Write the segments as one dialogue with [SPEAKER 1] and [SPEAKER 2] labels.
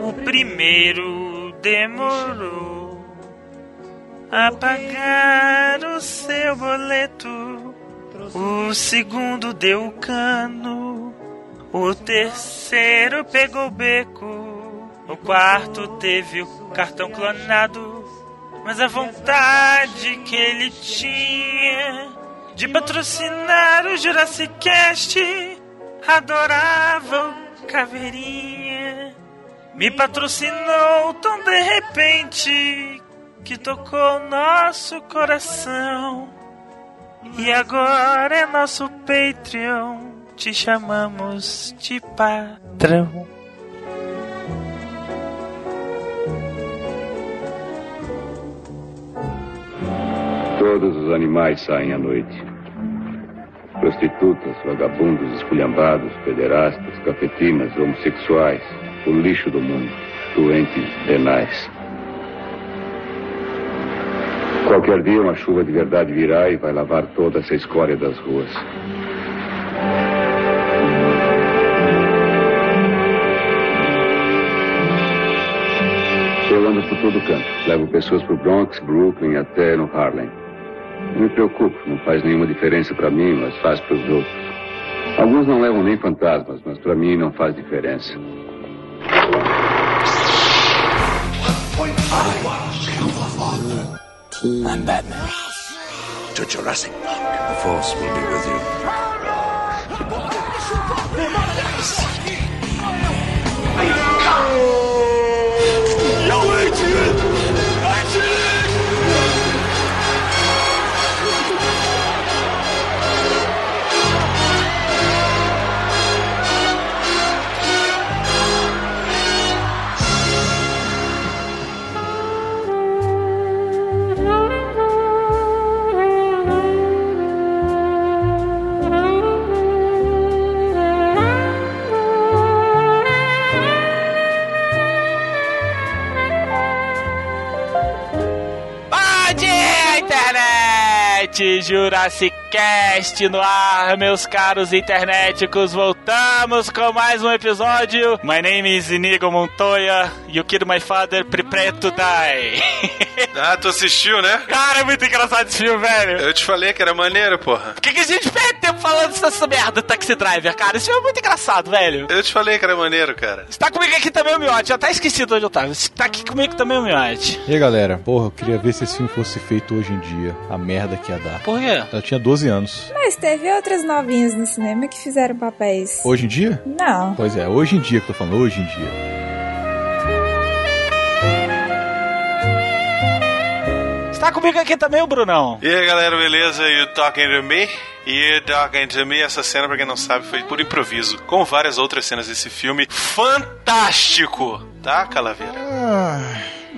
[SPEAKER 1] O primeiro demorou a pagar o seu boleto. O segundo deu o cano. O terceiro pegou o beco. O quarto teve o cartão clonado. Mas a vontade que ele tinha de patrocinar o Jurassic Cast adorava o Caveirinha. Me patrocinou tão de repente que tocou nosso coração. E agora é nosso Patreon. Te chamamos de patrão.
[SPEAKER 2] Todos os animais saem à noite. Prostitutas, vagabundos, esculhambados, pederastas, cafetinas, homossexuais, o lixo do mundo, doentes renais. Qualquer dia uma chuva de verdade virá e vai lavar toda essa escória das ruas. Eu ando por todo canto. Levo pessoas pro Bronx, Brooklyn, até no Harlem. Não me preocupo, não faz nenhuma diferença para mim, mas faz para os outros. Alguns não levam nem fantasmas, mas para mim não faz diferença.
[SPEAKER 3] I'm Batman. To Jurassic Park. The Force will be with you.
[SPEAKER 1] Bom Jurassic Cast no ar, meus caros internéticos. Voltamos com mais um episódio. My name is Inigo Montoya. You killed my father, prepare to die.
[SPEAKER 4] Ah, tu assistiu, né?
[SPEAKER 1] Cara, é muito engraçado esse filme, velho.
[SPEAKER 4] Eu te falei que era maneiro, porra.
[SPEAKER 1] Por que, que a gente perde tempo falando dessa merda, Taxi Driver, cara? Esse filme é muito engraçado, velho.
[SPEAKER 4] Eu te falei que era maneiro, cara.
[SPEAKER 1] Você tá comigo aqui também, o Miote. Eu até esqueci de onde eu tava. Você tá aqui comigo também, o Miote.
[SPEAKER 5] E aí, galera? Porra, eu queria ver se esse filme fosse feito hoje em dia. A merda que ia dar.
[SPEAKER 1] Por quê?
[SPEAKER 5] Eu tinha 12 anos.
[SPEAKER 6] Mas teve outras novinhas no cinema que fizeram papéis.
[SPEAKER 5] Hoje em dia?
[SPEAKER 6] Não.
[SPEAKER 5] Pois é, hoje em dia que eu tô falando, hoje em dia.
[SPEAKER 1] Você tá comigo aqui também, o Brunão.
[SPEAKER 4] E aí, galera, beleza? You talking to me? E Talking to Me, essa cena, pra quem não sabe, foi por improviso. Como várias outras cenas desse filme. Fantástico! Tá, Calaveira?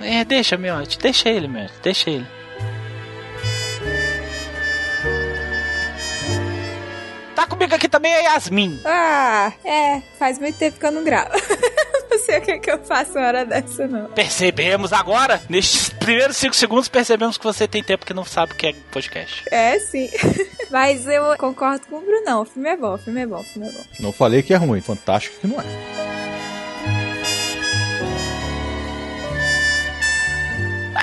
[SPEAKER 1] É, deixa, Miote. Deixa ele, Miote. Deixa ele. Comigo aqui também a Yasmin.
[SPEAKER 6] Ah, é. Faz muito tempo que eu não gravo. não sei o que, que eu faço uma hora dessa, não.
[SPEAKER 1] Percebemos agora, nestes primeiros 5 segundos, percebemos que você tem tempo que não sabe o que é podcast.
[SPEAKER 6] É, sim. Mas eu concordo com o Brunão. O filme é bom, o filme é bom, o filme é bom.
[SPEAKER 5] Não falei que é ruim, fantástico que não é.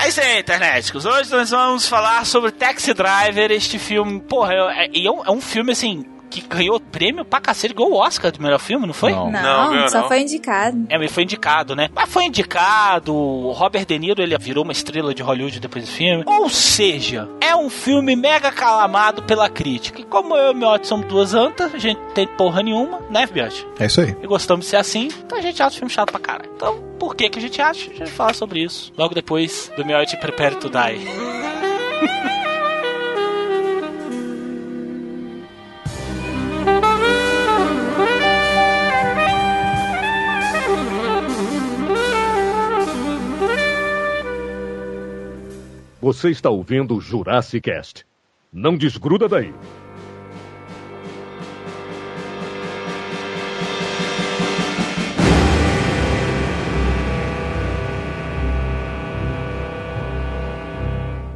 [SPEAKER 1] É isso aí, internéticos. Hoje nós vamos falar sobre Taxi Driver, este filme. Porra, é, é, é um, é um filme assim. Que ganhou prêmio pra cacete, ganhou o Oscar do melhor filme, não foi?
[SPEAKER 5] Não.
[SPEAKER 6] Não,
[SPEAKER 4] ganhou
[SPEAKER 6] só
[SPEAKER 4] não.
[SPEAKER 6] foi indicado.
[SPEAKER 1] É, mas foi indicado, né? Mas foi indicado. O Robert De Niro, ele virou uma estrela de Hollywood depois do filme. Ou seja, é um filme mega calamado pela crítica. E como eu e o Miotti somos duas antas, a gente tem porra nenhuma, né, Miotti?
[SPEAKER 5] É isso aí.
[SPEAKER 1] E gostamos de ser assim, então a gente acha o filme chato pra caralho. Então, por que que a gente acha? A gente vai falar sobre isso. Logo depois do Miotti Prepare to Die.
[SPEAKER 7] Você está ouvindo o Jurassic Cast. Não desgruda daí.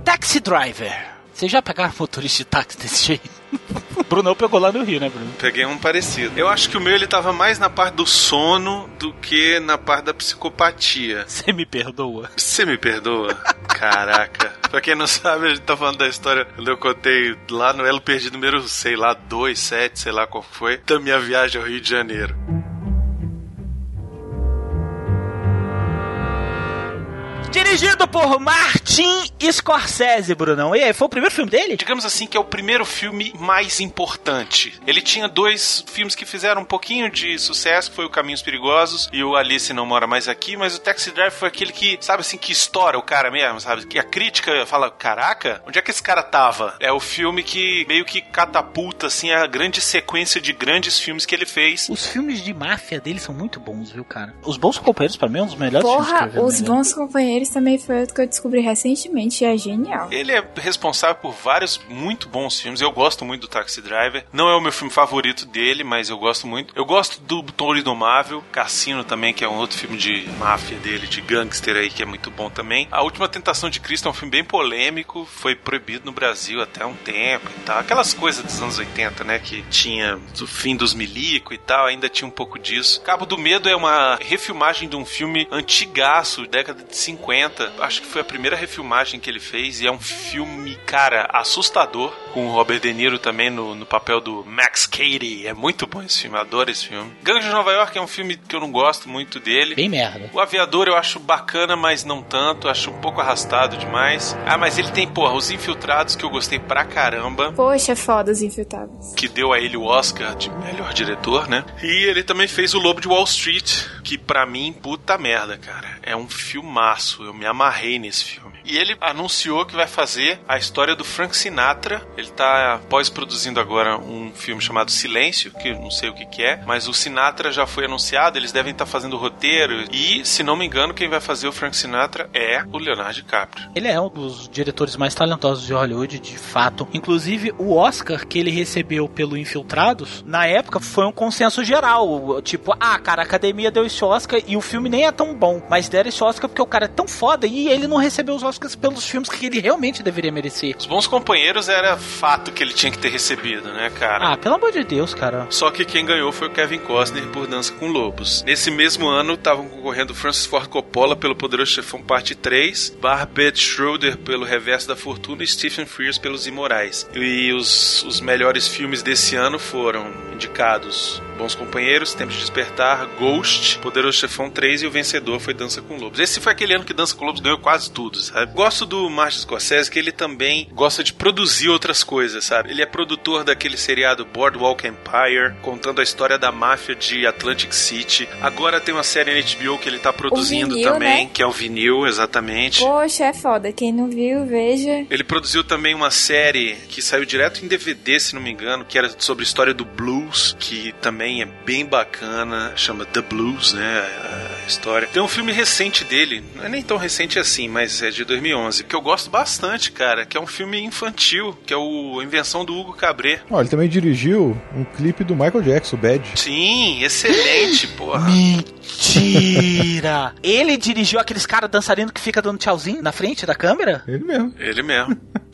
[SPEAKER 1] Taxi Driver
[SPEAKER 8] Vocês já pegaram motorista de táxi desse jeito? Bruno pegou lá no Rio, né, Bruno?
[SPEAKER 4] Peguei um parecido. Eu acho que o meu ele tava mais na parte do sono do que na parte da psicopatia.
[SPEAKER 8] Você me perdoa?
[SPEAKER 4] Você me perdoa? Caraca. Pra quem não sabe, a gente tá falando da história quando eu contei lá no Elo Perdido número, sei lá, 2, 7, sei lá qual foi, da minha viagem ao Rio de Janeiro.
[SPEAKER 8] Dirigido por Martin Scorsese, Brunão. E aí, foi o primeiro filme dele?
[SPEAKER 4] Digamos assim que é o primeiro filme mais importante. Ele tinha dois filmes que fizeram um pouquinho de sucesso, foi o Caminhos Perigosos e o Alice Não Mora Mais Aqui, mas o Taxi Driver foi aquele que, sabe assim, que estoura o cara mesmo, sabe? Que a crítica fala, caraca, onde é que esse cara tava? É o filme que meio que catapulta, assim, a grande sequência de grandes filmes que ele fez.
[SPEAKER 8] Os filmes de máfia dele são muito bons, viu, cara? Os Bons Companheiros, pra mim, é um dos melhores filmes que
[SPEAKER 6] Porra,
[SPEAKER 8] eu vi
[SPEAKER 6] Os Bons Companheiros também foi outro que eu descobri recentemente e é genial.
[SPEAKER 4] Ele é responsável por vários muito bons filmes. Eu gosto muito do Taxi Driver. Não é o meu filme favorito dele, mas eu gosto muito. Eu gosto do Toro Indomável, Cassino também, que é um outro filme de máfia dele, de gangster aí, que é muito bom também. A Última Tentação de Cristo é um filme bem polêmico, foi proibido no Brasil até um tempo e tal. Aquelas coisas dos anos 80, né, que tinha o fim dos milico e tal, ainda tinha um pouco disso. Cabo do Medo é uma refilmagem de um filme antigaço, década de 50. Acho que foi a primeira refilmagem que ele fez e é um filme, cara, assustador, com o Robert De Niro também no, no papel do Max Cady. É muito bom esse filme, adoro esse filme. Gangue de Nova York é um filme que eu não gosto muito dele.
[SPEAKER 8] Bem merda.
[SPEAKER 4] O Aviador eu acho bacana, mas não tanto. Acho um pouco arrastado demais. Ah, mas ele tem, porra, Os Infiltrados, que eu gostei pra caramba.
[SPEAKER 6] Poxa, é foda os infiltrados.
[SPEAKER 4] Que deu a ele o Oscar de melhor diretor, né? E ele também fez O Lobo de Wall Street, que pra mim, puta merda, cara. É um filmaço. Eu me amarrei nesse filme. E ele anunciou que vai fazer a história do Frank Sinatra. Ele tá pós-produzindo agora um filme chamado Silêncio, que não sei o que, que é, mas o Sinatra já foi anunciado, eles devem estar fazendo o roteiro. E, se não me engano, quem vai fazer o Frank Sinatra é o Leonardo DiCaprio.
[SPEAKER 8] Ele é um dos diretores mais talentosos de Hollywood, de fato. Inclusive, o Oscar que ele recebeu pelo Infiltrados, na época, foi um consenso geral. Tipo, ah, cara, a academia deu esse Oscar e o filme nem é tão bom. Mas deram esse Oscar porque o cara é tão foda e ele não recebeu os Oscars pelos filmes que ele realmente deveria merecer.
[SPEAKER 4] Os Bons Companheiros era fato que ele tinha que ter recebido, né, cara?
[SPEAKER 8] Ah, pelo amor de Deus, cara.
[SPEAKER 4] Só que quem ganhou foi o Kevin Costner por Dança com Lobos. Nesse mesmo ano estavam concorrendo Francis Ford Coppola pelo Poderoso Chefão Parte 3, Barbet Schroeder pelo Reverso da Fortuna e Stephen Frears pelos Imorais. E os, os melhores filmes desse ano foram indicados Bons Companheiros, Tempo de Despertar, Ghost, Poderoso Chefão 3 e o vencedor foi Dança com Lobos. Esse foi aquele ano que Dança com Lobos ganhou quase tudo, sabe? Gosto do Martin Scorsese que ele também gosta de produzir outras coisas, sabe? Ele é produtor daquele seriado Boardwalk Empire, contando a história da máfia de Atlantic City. Agora tem uma série na HBO que ele tá produzindo
[SPEAKER 6] Vinil,
[SPEAKER 4] também,
[SPEAKER 6] né?
[SPEAKER 4] que é o Vinil, exatamente.
[SPEAKER 6] Poxa, é foda. Quem não viu, veja.
[SPEAKER 4] Ele produziu também uma série que saiu direto em DVD, se não me engano, que era sobre a história do blues, que também é bem bacana, chama The Blues, né, a história. Tem um filme recente dele, não é nem tão recente assim, mas é de 2011, que eu gosto bastante, cara, que é um filme infantil, que é o a Invenção do Hugo Cabret.
[SPEAKER 5] Ó, ele também dirigiu um clipe do Michael Jackson, Bad.
[SPEAKER 4] Sim, excelente, porra.
[SPEAKER 8] Mentira! ele dirigiu aqueles caras dançarinos que fica dando tchauzinho na frente da câmera?
[SPEAKER 5] Ele mesmo.
[SPEAKER 4] Ele mesmo.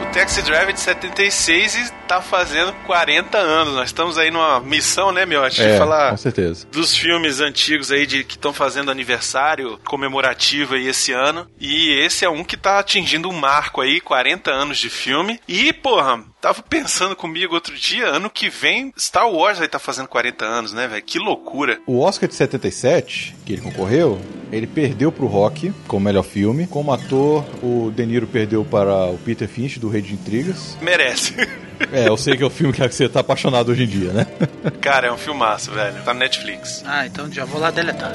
[SPEAKER 4] O Taxi Driver de 76 e tá fazendo 40 anos. Nós estamos aí numa missão, né, Miotti? De
[SPEAKER 5] É,
[SPEAKER 4] falar
[SPEAKER 5] com certeza.
[SPEAKER 4] dos filmes antigos aí de que estão fazendo aniversário comemorativo aí esse ano. E esse é um que tá atingindo um marco aí, 40 anos de filme. E, porra, tava pensando comigo outro dia, ano que vem Star Wars vai estar fazendo 40 anos, né, velho? Que loucura.
[SPEAKER 5] O Oscar de 77, que ele concorreu, ele perdeu pro Rock como melhor filme. Como ator, o De Niro perdeu para o Peter Finch, do Rei de Intrigas.
[SPEAKER 4] Merece.
[SPEAKER 5] É, eu sei que é o filme que você tá apaixonado hoje em dia, né?
[SPEAKER 4] Cara, é um filmaço, velho. Tá no Netflix.
[SPEAKER 8] Ah, então já vou lá deletar.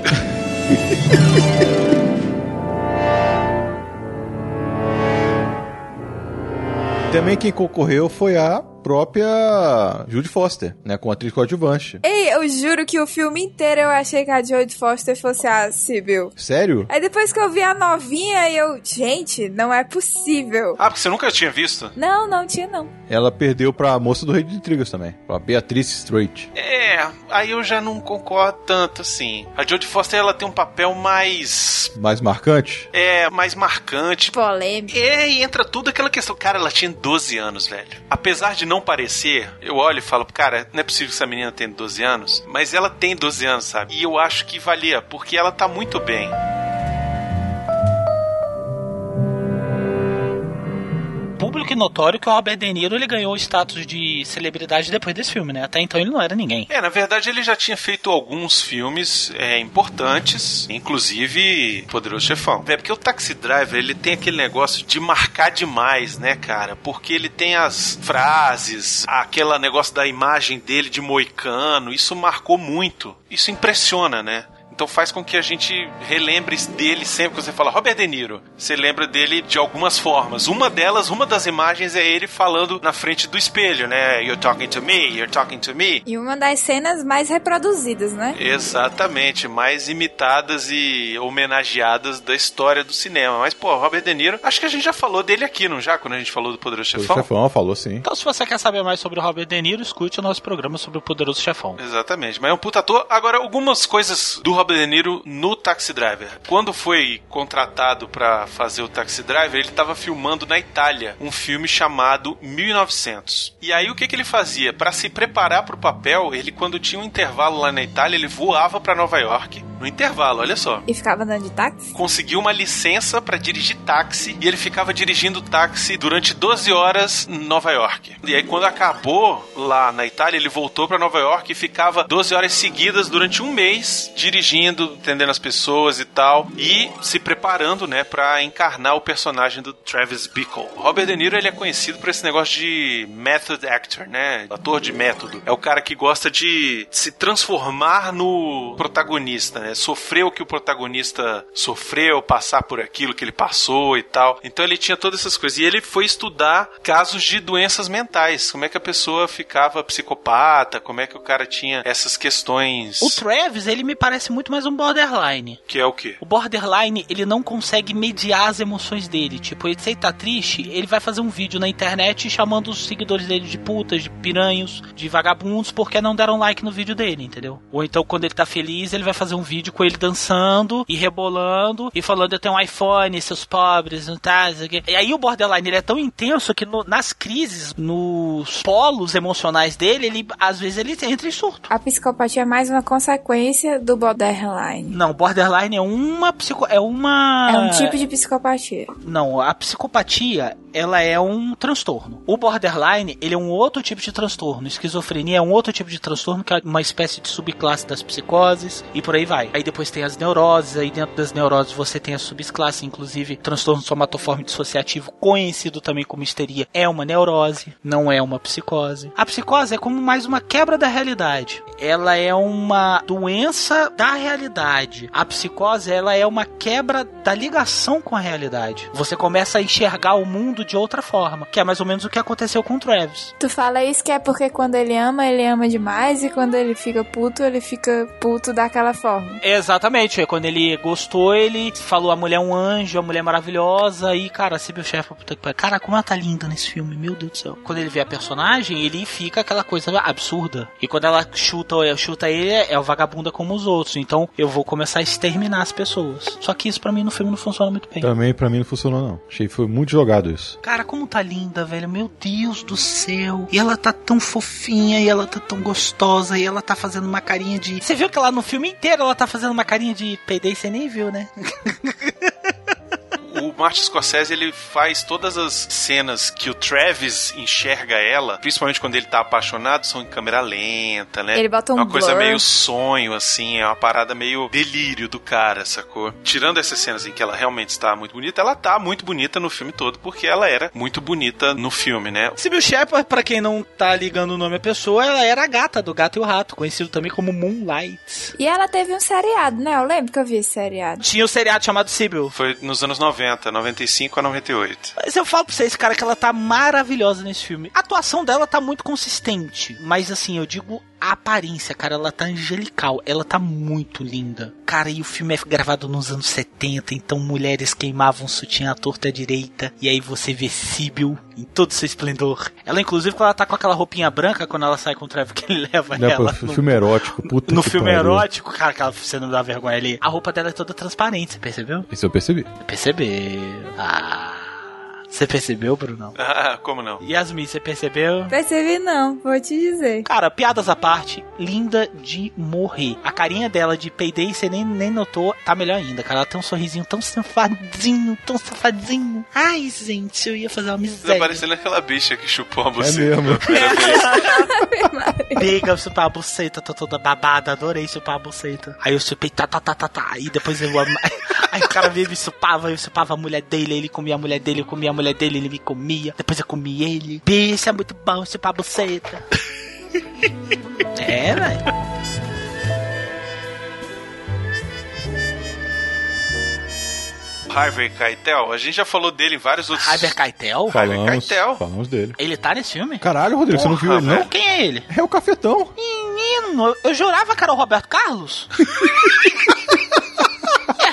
[SPEAKER 5] Também quem concorreu foi a própria Judy Foster, né? Com a atriz coadjuvante.
[SPEAKER 6] Ei, eu juro que o filme inteiro eu achei que a Jodie Foster fosse a Sibyl.
[SPEAKER 5] Sério?
[SPEAKER 6] Aí depois que eu vi a novinha, eu... Gente, não é possível.
[SPEAKER 4] Ah, porque você nunca tinha visto?
[SPEAKER 6] Não, não tinha não.
[SPEAKER 5] Ela perdeu pra moça do Rei de Intrigas também, pra Beatriz Strait.
[SPEAKER 4] É, aí eu já não concordo tanto assim. A Jodie Foster ela tem um papel mais
[SPEAKER 5] Mais marcante?
[SPEAKER 4] é mais marcante.
[SPEAKER 6] Polêmica.
[SPEAKER 4] É, e entra tudo aquela questão. Cara, ela tinha 12 anos, velho. Apesar de não parecer, eu olho e falo, cara, não é possível que essa menina tenha 12 anos. Mas ela tem 12 anos, sabe? E eu acho que valia, porque ela tá muito bem.
[SPEAKER 1] Público e notório que o Robert De Niro ele ganhou o status de celebridade depois desse filme, né? Até então ele não era ninguém.
[SPEAKER 4] É, na verdade ele já tinha feito alguns filmes é, importantes, inclusive Poderoso Chefão. É porque o Taxi Driver ele tem aquele negócio de marcar demais, né, cara? Porque ele tem as frases, aquele negócio da imagem dele de moicano, isso marcou muito. Isso impressiona, né? Então faz com que a gente relembre dele sempre que você fala Robert De Niro. Você lembra dele de algumas formas. Uma delas, uma das imagens é ele falando na frente do espelho, né? You're talking to me, you're talking to me.
[SPEAKER 6] E uma das cenas mais reproduzidas, né?
[SPEAKER 4] Exatamente, mais imitadas e homenageadas da história do cinema. Mas, pô, Robert De Niro, acho que a gente já falou dele aqui, não já? Quando a gente falou do Poderoso
[SPEAKER 5] O
[SPEAKER 4] Chefão?
[SPEAKER 5] chefão falou sim.
[SPEAKER 1] Então, se você quer saber mais sobre o Robert De Niro, escute o nosso programa sobre o Poderoso Chefão.
[SPEAKER 4] Exatamente, mas é um puta ator. Agora, algumas coisas do Robert De Niro no Taxi Driver. Quando foi contratado pra fazer o Taxi Driver, ele tava filmando na Itália um filme chamado 1900. E aí o que que ele fazia? Pra se preparar pro papel, ele quando tinha um intervalo lá na Itália, ele voava pra Nova York. No intervalo, olha só.
[SPEAKER 6] E ficava andando de táxi?
[SPEAKER 4] conseguiu uma licença pra dirigir táxi e ele ficava dirigindo táxi durante 12 horas em Nova York. E aí quando acabou lá na Itália, ele voltou pra Nova York e ficava 12 horas seguidas durante um mês dirigindo, atendendo as pessoas e tal e se preparando, né, para encarnar o personagem do Travis Bickle. Robert De Niro ele é conhecido por esse negócio de method actor, né? Ator de método. É o cara que gosta de se transformar no protagonista, né? Sofrer o que o protagonista sofreu, passar por aquilo que ele passou e tal. Então ele tinha todas essas coisas. E ele foi estudar casos de doenças mentais. Como é que a pessoa ficava psicopata, como é que o cara tinha essas questões.
[SPEAKER 1] O Travis, ele me parece muito mais um borderline.
[SPEAKER 4] Que é o quê?
[SPEAKER 1] O borderline, ele não consegue mediar as emoções dele. Tipo, ele, se ele tá triste, ele vai fazer um vídeo na internet chamando os seguidores dele de putas, de piranhos, de vagabundos, porque não deram like no vídeo dele, entendeu? Ou então, quando ele tá feliz, ele vai fazer um vídeo com ele dançando e rebolando e falando: Eu tenho um iPhone, seus pobres, não tá? isso aqui." E aí o borderline ele é tão intenso que no- nas crises, nos polos emocionais dele, ele às vezes ele entra em surto.
[SPEAKER 6] A psicopatia é mais uma consequência do borderline.
[SPEAKER 1] Não, borderline é uma psico... é uma
[SPEAKER 6] É um tipo de psicopatia.
[SPEAKER 1] Não, a psicopatia, ela é um transtorno. O borderline, ele é um outro tipo de transtorno. Esquizofrenia é um outro tipo de transtorno, que é uma espécie de subclasse das psicoses, e por aí vai. Aí depois tem as neuroses, aí dentro das neuroses você tem as subclasses, inclusive transtorno somatoforme dissociativo, conhecido também como histeria, é uma neurose, não é uma psicose. A psicose é como mais uma quebra da realidade. Ela é uma doença da realidade. A psicose, ela é uma quebra da ligação com a realidade. Você começa a enxergar o mundo de outra forma, que é mais ou menos o que aconteceu com o Travis.
[SPEAKER 6] Tu fala isso que é porque quando ele ama, ele ama demais, e quando ele fica puto, ele fica puto daquela forma.
[SPEAKER 1] Exatamente, é quando ele gostou, ele falou a mulher é um anjo, a mulher é maravilhosa, e cara, se meu chefe, puta que pariu. Cara, como ela tá linda nesse filme, meu Deus do céu. Quando ele vê a personagem, ele fica aquela coisa absurda. E quando ela chuta, chuta ele, é o vagabunda como os outros. Então eu vou começar a exterminar as pessoas. Só que isso pra mim no filme não funciona muito bem.
[SPEAKER 5] Também pra mim não funcionou, não. Achei que foi muito jogado isso.
[SPEAKER 1] Cara, como tá linda, velho. Meu Deus do céu. E ela tá tão fofinha, e ela tá tão gostosa, e ela tá fazendo uma carinha de. Você viu que ela no filme inteiro ela tá fazendo uma carinha de peidei, você nem viu, né?
[SPEAKER 4] O Martin Scorsese ele faz todas as cenas que o Travis enxerga ela, principalmente quando ele tá apaixonado, são em câmera lenta, né?
[SPEAKER 6] Ele bota um
[SPEAKER 4] É uma coisa
[SPEAKER 6] blur.
[SPEAKER 4] meio sonho, assim, é uma parada meio delírio do cara, sacou? Tirando essas cenas em que ela realmente está muito bonita, ela tá muito bonita no filme todo, porque ela era muito bonita no filme, né?
[SPEAKER 1] Sybil Shepard, pra quem não tá ligando o nome à pessoa, ela era a gata do Gato e o Rato, conhecido também como Moonlight.
[SPEAKER 6] E ela teve um seriado, né? Eu lembro que eu vi esse seriado.
[SPEAKER 1] Tinha o seriado chamado Sybil.
[SPEAKER 4] Foi nos anos 90. 90, 95 a 98.
[SPEAKER 1] Mas eu falo pra vocês, cara, que ela tá maravilhosa nesse filme. A atuação dela tá muito consistente, mas assim, eu digo a aparência, cara, ela tá angelical, ela tá muito linda. Cara, e o filme é gravado nos anos 70, então mulheres queimavam sutiã à torta à direita, e aí você vê Sibyl em todo seu esplendor. Ela, inclusive, quando ela tá com aquela roupinha branca, quando ela sai com o Trevor, que ele leva
[SPEAKER 5] Não,
[SPEAKER 1] ela.
[SPEAKER 5] pô,
[SPEAKER 1] no-
[SPEAKER 5] filme erótico, puta
[SPEAKER 1] no filme
[SPEAKER 5] pariu.
[SPEAKER 1] erótico, cara, aquela cena da vergonha ali. A roupa dela é toda transparente, você percebeu?
[SPEAKER 5] Isso eu percebi.
[SPEAKER 1] Percebeu. Ah. Você percebeu, Bruno?
[SPEAKER 4] Ah, como não?
[SPEAKER 1] Yasmin, você percebeu?
[SPEAKER 6] Percebi não, vou te dizer.
[SPEAKER 1] Cara, piadas à parte, linda de morrer. A carinha dela de peidei, você nem, nem notou, tá melhor ainda, cara. Ela tem um sorrisinho tão safadinho, tão safadinho. Ai, gente, eu ia fazer uma
[SPEAKER 4] Tá
[SPEAKER 1] miséria.
[SPEAKER 4] parecendo aquela bicha que chupou a
[SPEAKER 5] É
[SPEAKER 4] buceta.
[SPEAKER 5] mesmo.
[SPEAKER 1] Pega, eu chupar a buceta, tô toda babada, adorei chupar a buceta. Aí eu chupei, tá, tá, tá, tá, tá. E depois eu. Aí o cara veio e me chupava, eu chupava a mulher dele, ele comia a mulher dele, eu comia a mulher dele, ele me comia. Depois eu comia ele. Bicho, é muito bom chupar a buceta. é, velho.
[SPEAKER 4] Harvey Keitel, a gente já falou dele em vários outros...
[SPEAKER 1] Harvey Keitel?
[SPEAKER 5] Falamos,
[SPEAKER 4] Keitel.
[SPEAKER 5] falamos dele.
[SPEAKER 1] Ele tá nesse filme?
[SPEAKER 5] Caralho, Rodrigo, você não viu
[SPEAKER 4] Porra,
[SPEAKER 5] ele, não?
[SPEAKER 1] Quem é ele?
[SPEAKER 5] É o cafetão.
[SPEAKER 1] Menino, eu jurava que era o Roberto Carlos.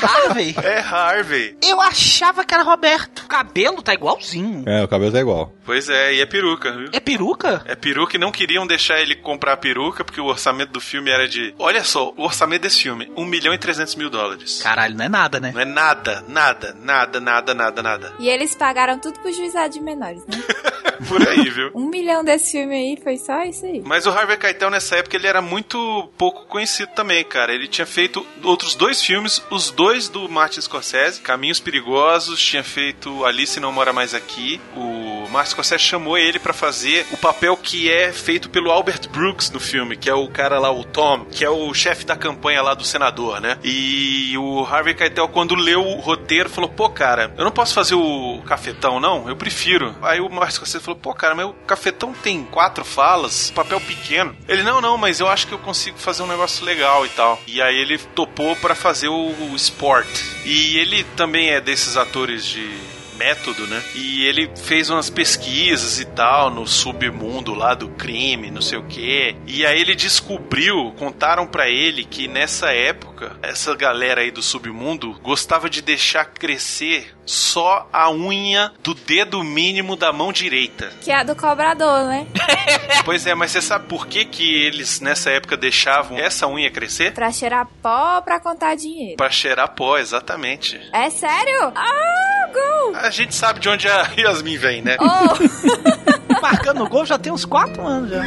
[SPEAKER 1] é Harvey.
[SPEAKER 4] É Harvey.
[SPEAKER 1] Eu achava que era Roberto. O cabelo tá igualzinho.
[SPEAKER 5] É, o cabelo tá igual.
[SPEAKER 4] Pois é, e é peruca, viu?
[SPEAKER 1] É peruca?
[SPEAKER 4] É peruca e não queriam deixar ele comprar a peruca porque o orçamento do filme era de. Olha só, o orçamento desse filme: 1 milhão e 300 mil dólares.
[SPEAKER 1] Caralho, não é nada, né?
[SPEAKER 4] Não é nada, nada, nada, nada, nada, nada.
[SPEAKER 6] E eles pagaram tudo pro juizado de menores, né?
[SPEAKER 4] Por aí, viu?
[SPEAKER 6] Um milhão desse filme aí foi só isso aí.
[SPEAKER 4] Mas o Harvey Keitel nessa época ele era muito pouco conhecido também, cara. Ele tinha feito outros dois filmes, os dois do Martin Scorsese, Caminhos Perigosos, tinha feito Alice Não Mora Mais Aqui. O Martin Scorsese chamou ele pra fazer o papel que é feito pelo Albert Brooks no filme, que é o cara lá, o Tom, que é o chefe da campanha lá do senador, né? E o Harvey Keitel, quando leu o roteiro, falou: pô, cara, eu não posso fazer o cafetão, não? Eu prefiro. Aí o Martin Scorsese falou: pô, cara, mas o cafetão tem quatro falas, papel pequeno. Ele: não, não, mas eu acho que eu consigo fazer um negócio legal e tal. E aí ele topou pra fazer o, o E ele também é desses atores de método, né? E ele fez umas pesquisas e tal no submundo lá do crime, não sei o quê. E aí ele descobriu, contaram pra ele que nessa época, essa galera aí do submundo gostava de deixar crescer só a unha do dedo mínimo da mão direita.
[SPEAKER 6] Que é a do cobrador, né?
[SPEAKER 4] pois é, mas você sabe por que que eles nessa época deixavam essa unha crescer?
[SPEAKER 6] Pra cheirar pó, pra contar dinheiro.
[SPEAKER 4] Pra cheirar pó, exatamente.
[SPEAKER 6] É sério? Ah, gol!
[SPEAKER 4] A gente sabe de onde a Yasmin vem, né?
[SPEAKER 6] Oh,
[SPEAKER 1] Marcando gol já tem uns 4 anos já.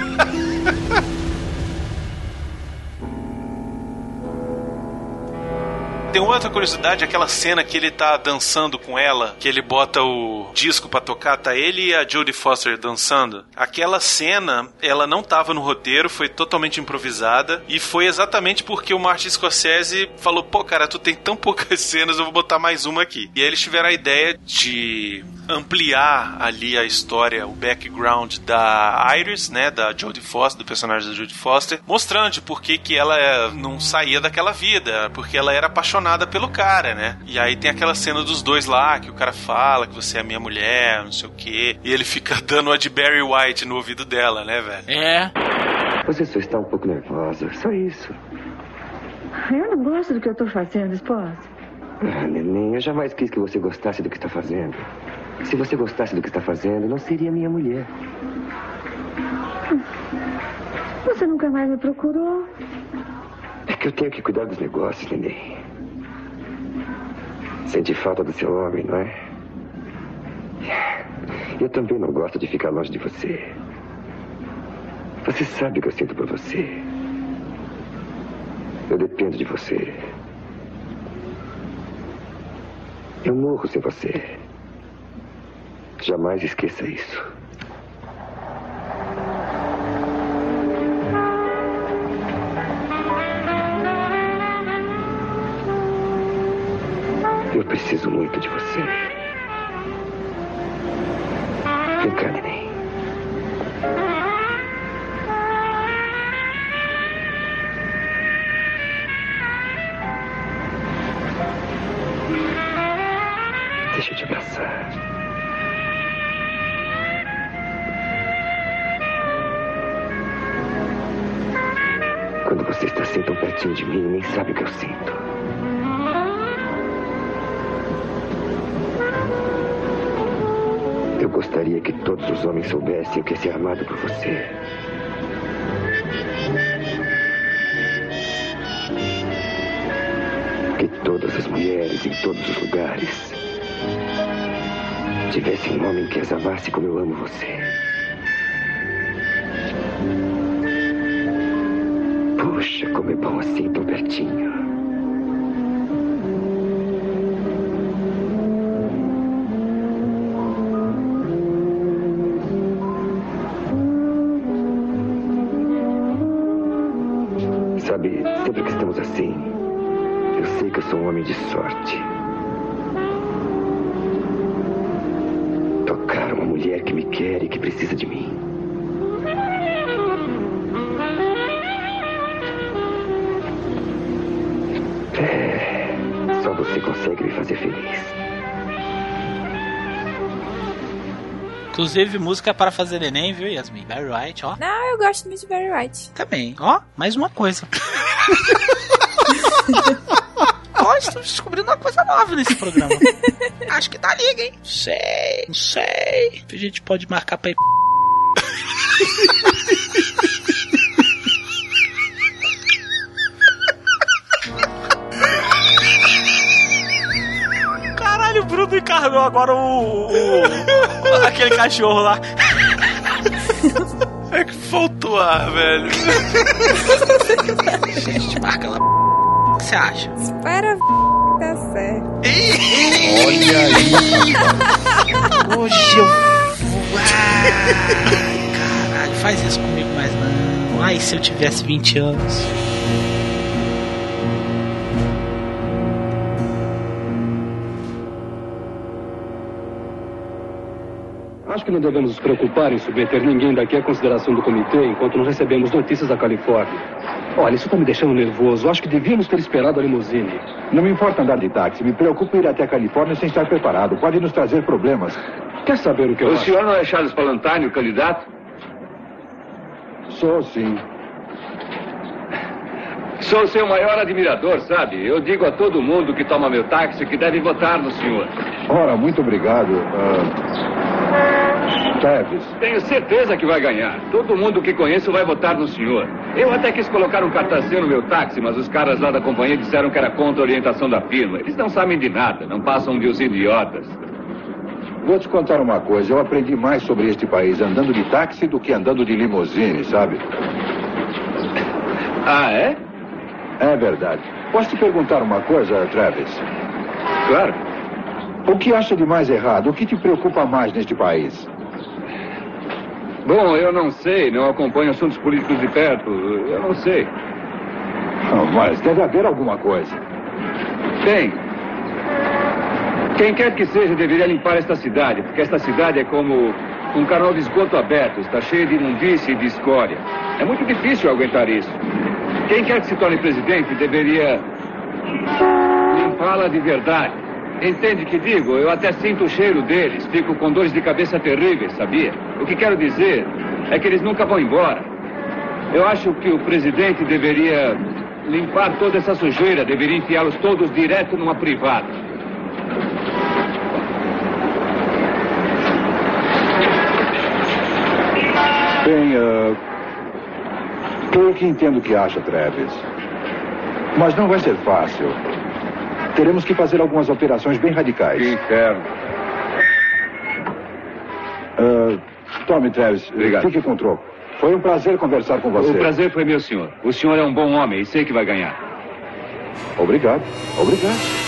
[SPEAKER 4] Tem outra curiosidade, aquela cena que ele tá dançando com ela, que ele bota o disco pra tocar, tá ele e a Jodie Foster dançando. Aquela cena, ela não tava no roteiro, foi totalmente improvisada e foi exatamente porque o Martin Scorsese falou: "Pô, cara, tu tem tão poucas cenas, eu vou botar mais uma aqui". E aí eles tiveram a ideia de ampliar ali a história, o background da Iris, né, da Jodie Foster, do personagem da Jodie Foster, mostrando por que que ela não saía daquela vida, porque ela era apaixonada pelo cara, né? E aí tem aquela cena dos dois lá, que o cara fala que você é minha mulher, não sei o quê, e ele fica dando a de Barry White no ouvido dela, né, velho?
[SPEAKER 1] É.
[SPEAKER 9] Você só está um pouco nervosa, só isso.
[SPEAKER 10] Eu não gosto do que eu tô fazendo, esposa.
[SPEAKER 9] Ah, neném, eu jamais quis que você gostasse do que está fazendo. Se você gostasse do que está fazendo, não seria minha mulher.
[SPEAKER 10] Você nunca mais me procurou.
[SPEAKER 9] É que eu tenho que cuidar dos negócios, neném. Sente falta do seu homem, não é? Eu também não gosto de ficar longe de você. Você sabe o que eu sinto por você. Eu dependo de você. Eu morro sem você. Jamais esqueça isso. Eu preciso muito de você. Vem cá, neném. Deixa eu te abraçar. Quando você está assim tão pertinho de mim, nem sabe o que eu sinto. Gostaria que todos os homens soubessem o que é ser amado por você. Que todas as mulheres em todos os lugares tivessem um homem que as amasse como eu amo você. Puxa, como é bom assim, tão pertinho.
[SPEAKER 1] Inclusive, música para fazer neném, viu, Yasmin? Barry White, ó.
[SPEAKER 6] Não, eu gosto muito de Barry White.
[SPEAKER 1] Também. Ó, mais uma coisa. Ó, estamos descobrindo uma coisa nova nesse programa. Acho que tá liga, hein? Sei, não sei. A gente pode marcar pra ir. Bruno encarnou agora o, o- aquele cachorro lá.
[SPEAKER 4] É que faltou ar, velho.
[SPEAKER 1] Gente marca lá. O que você acha?
[SPEAKER 6] Espera, tá certo.
[SPEAKER 5] Olha aí,
[SPEAKER 1] Hoje eu vou. Ai, caralho, faz isso comigo mais não. Ai, se eu tivesse 20 anos.
[SPEAKER 11] Acho que não devemos nos preocupar em submeter ninguém daqui à consideração do comitê enquanto não recebemos notícias da Califórnia. Olha, isso está me deixando nervoso. Acho que devíamos ter esperado a limusine.
[SPEAKER 12] Não me importa andar de táxi. Me preocupa ir até a Califórnia sem estar preparado. Pode nos trazer problemas.
[SPEAKER 11] Quer saber o que eu
[SPEAKER 2] O
[SPEAKER 11] acho?
[SPEAKER 2] senhor não é Charles Palantine, o candidato?
[SPEAKER 12] Sou sim.
[SPEAKER 2] Sou seu maior admirador, sabe? Eu digo a todo mundo que toma meu táxi que deve votar no senhor.
[SPEAKER 12] Ora, muito obrigado. Ah, Travis,
[SPEAKER 2] Tenho certeza que vai ganhar. Todo mundo que conheço vai votar no senhor. Eu até quis colocar um cartazeiro no meu táxi, mas os caras lá da companhia disseram que era contra a orientação da firma. Eles não sabem de nada, não passam de os idiotas.
[SPEAKER 12] vou te contar uma coisa. Eu aprendi mais sobre este país andando de táxi do que andando de limusine, sabe?
[SPEAKER 2] Ah, é?
[SPEAKER 12] É verdade. Posso te perguntar uma coisa, Travis?
[SPEAKER 2] Claro.
[SPEAKER 12] O que acha de mais errado? O que te preocupa mais neste país?
[SPEAKER 2] Bom, eu não sei, não acompanho assuntos políticos de perto. Eu não sei.
[SPEAKER 12] Mas deve haver alguma coisa.
[SPEAKER 2] Tem. Quem quer que seja deveria limpar esta cidade, porque esta cidade é como um canal de esgoto aberto, está cheio de imundície e de escória. É muito difícil aguentar isso. Quem quer que se torne presidente deveria limpá-la de verdade. Entende que digo? Eu até sinto o cheiro deles, fico com dores de cabeça terríveis, sabia? O que quero dizer é que eles nunca vão embora. Eu acho que o presidente deveria limpar toda essa sujeira, deveria enfiá-los todos direto numa privada.
[SPEAKER 12] Bem, ah, creio que entendo o que acha, Travis. Mas não vai ser fácil. Teremos que fazer algumas alterações bem radicais.
[SPEAKER 2] Que inferno.
[SPEAKER 12] Ah, tome, Travis.
[SPEAKER 2] Obrigado.
[SPEAKER 12] Fique com o troco. Foi um prazer conversar com você.
[SPEAKER 2] O prazer foi meu, senhor. O senhor é um bom homem e sei que vai ganhar.
[SPEAKER 12] Obrigado. Obrigado.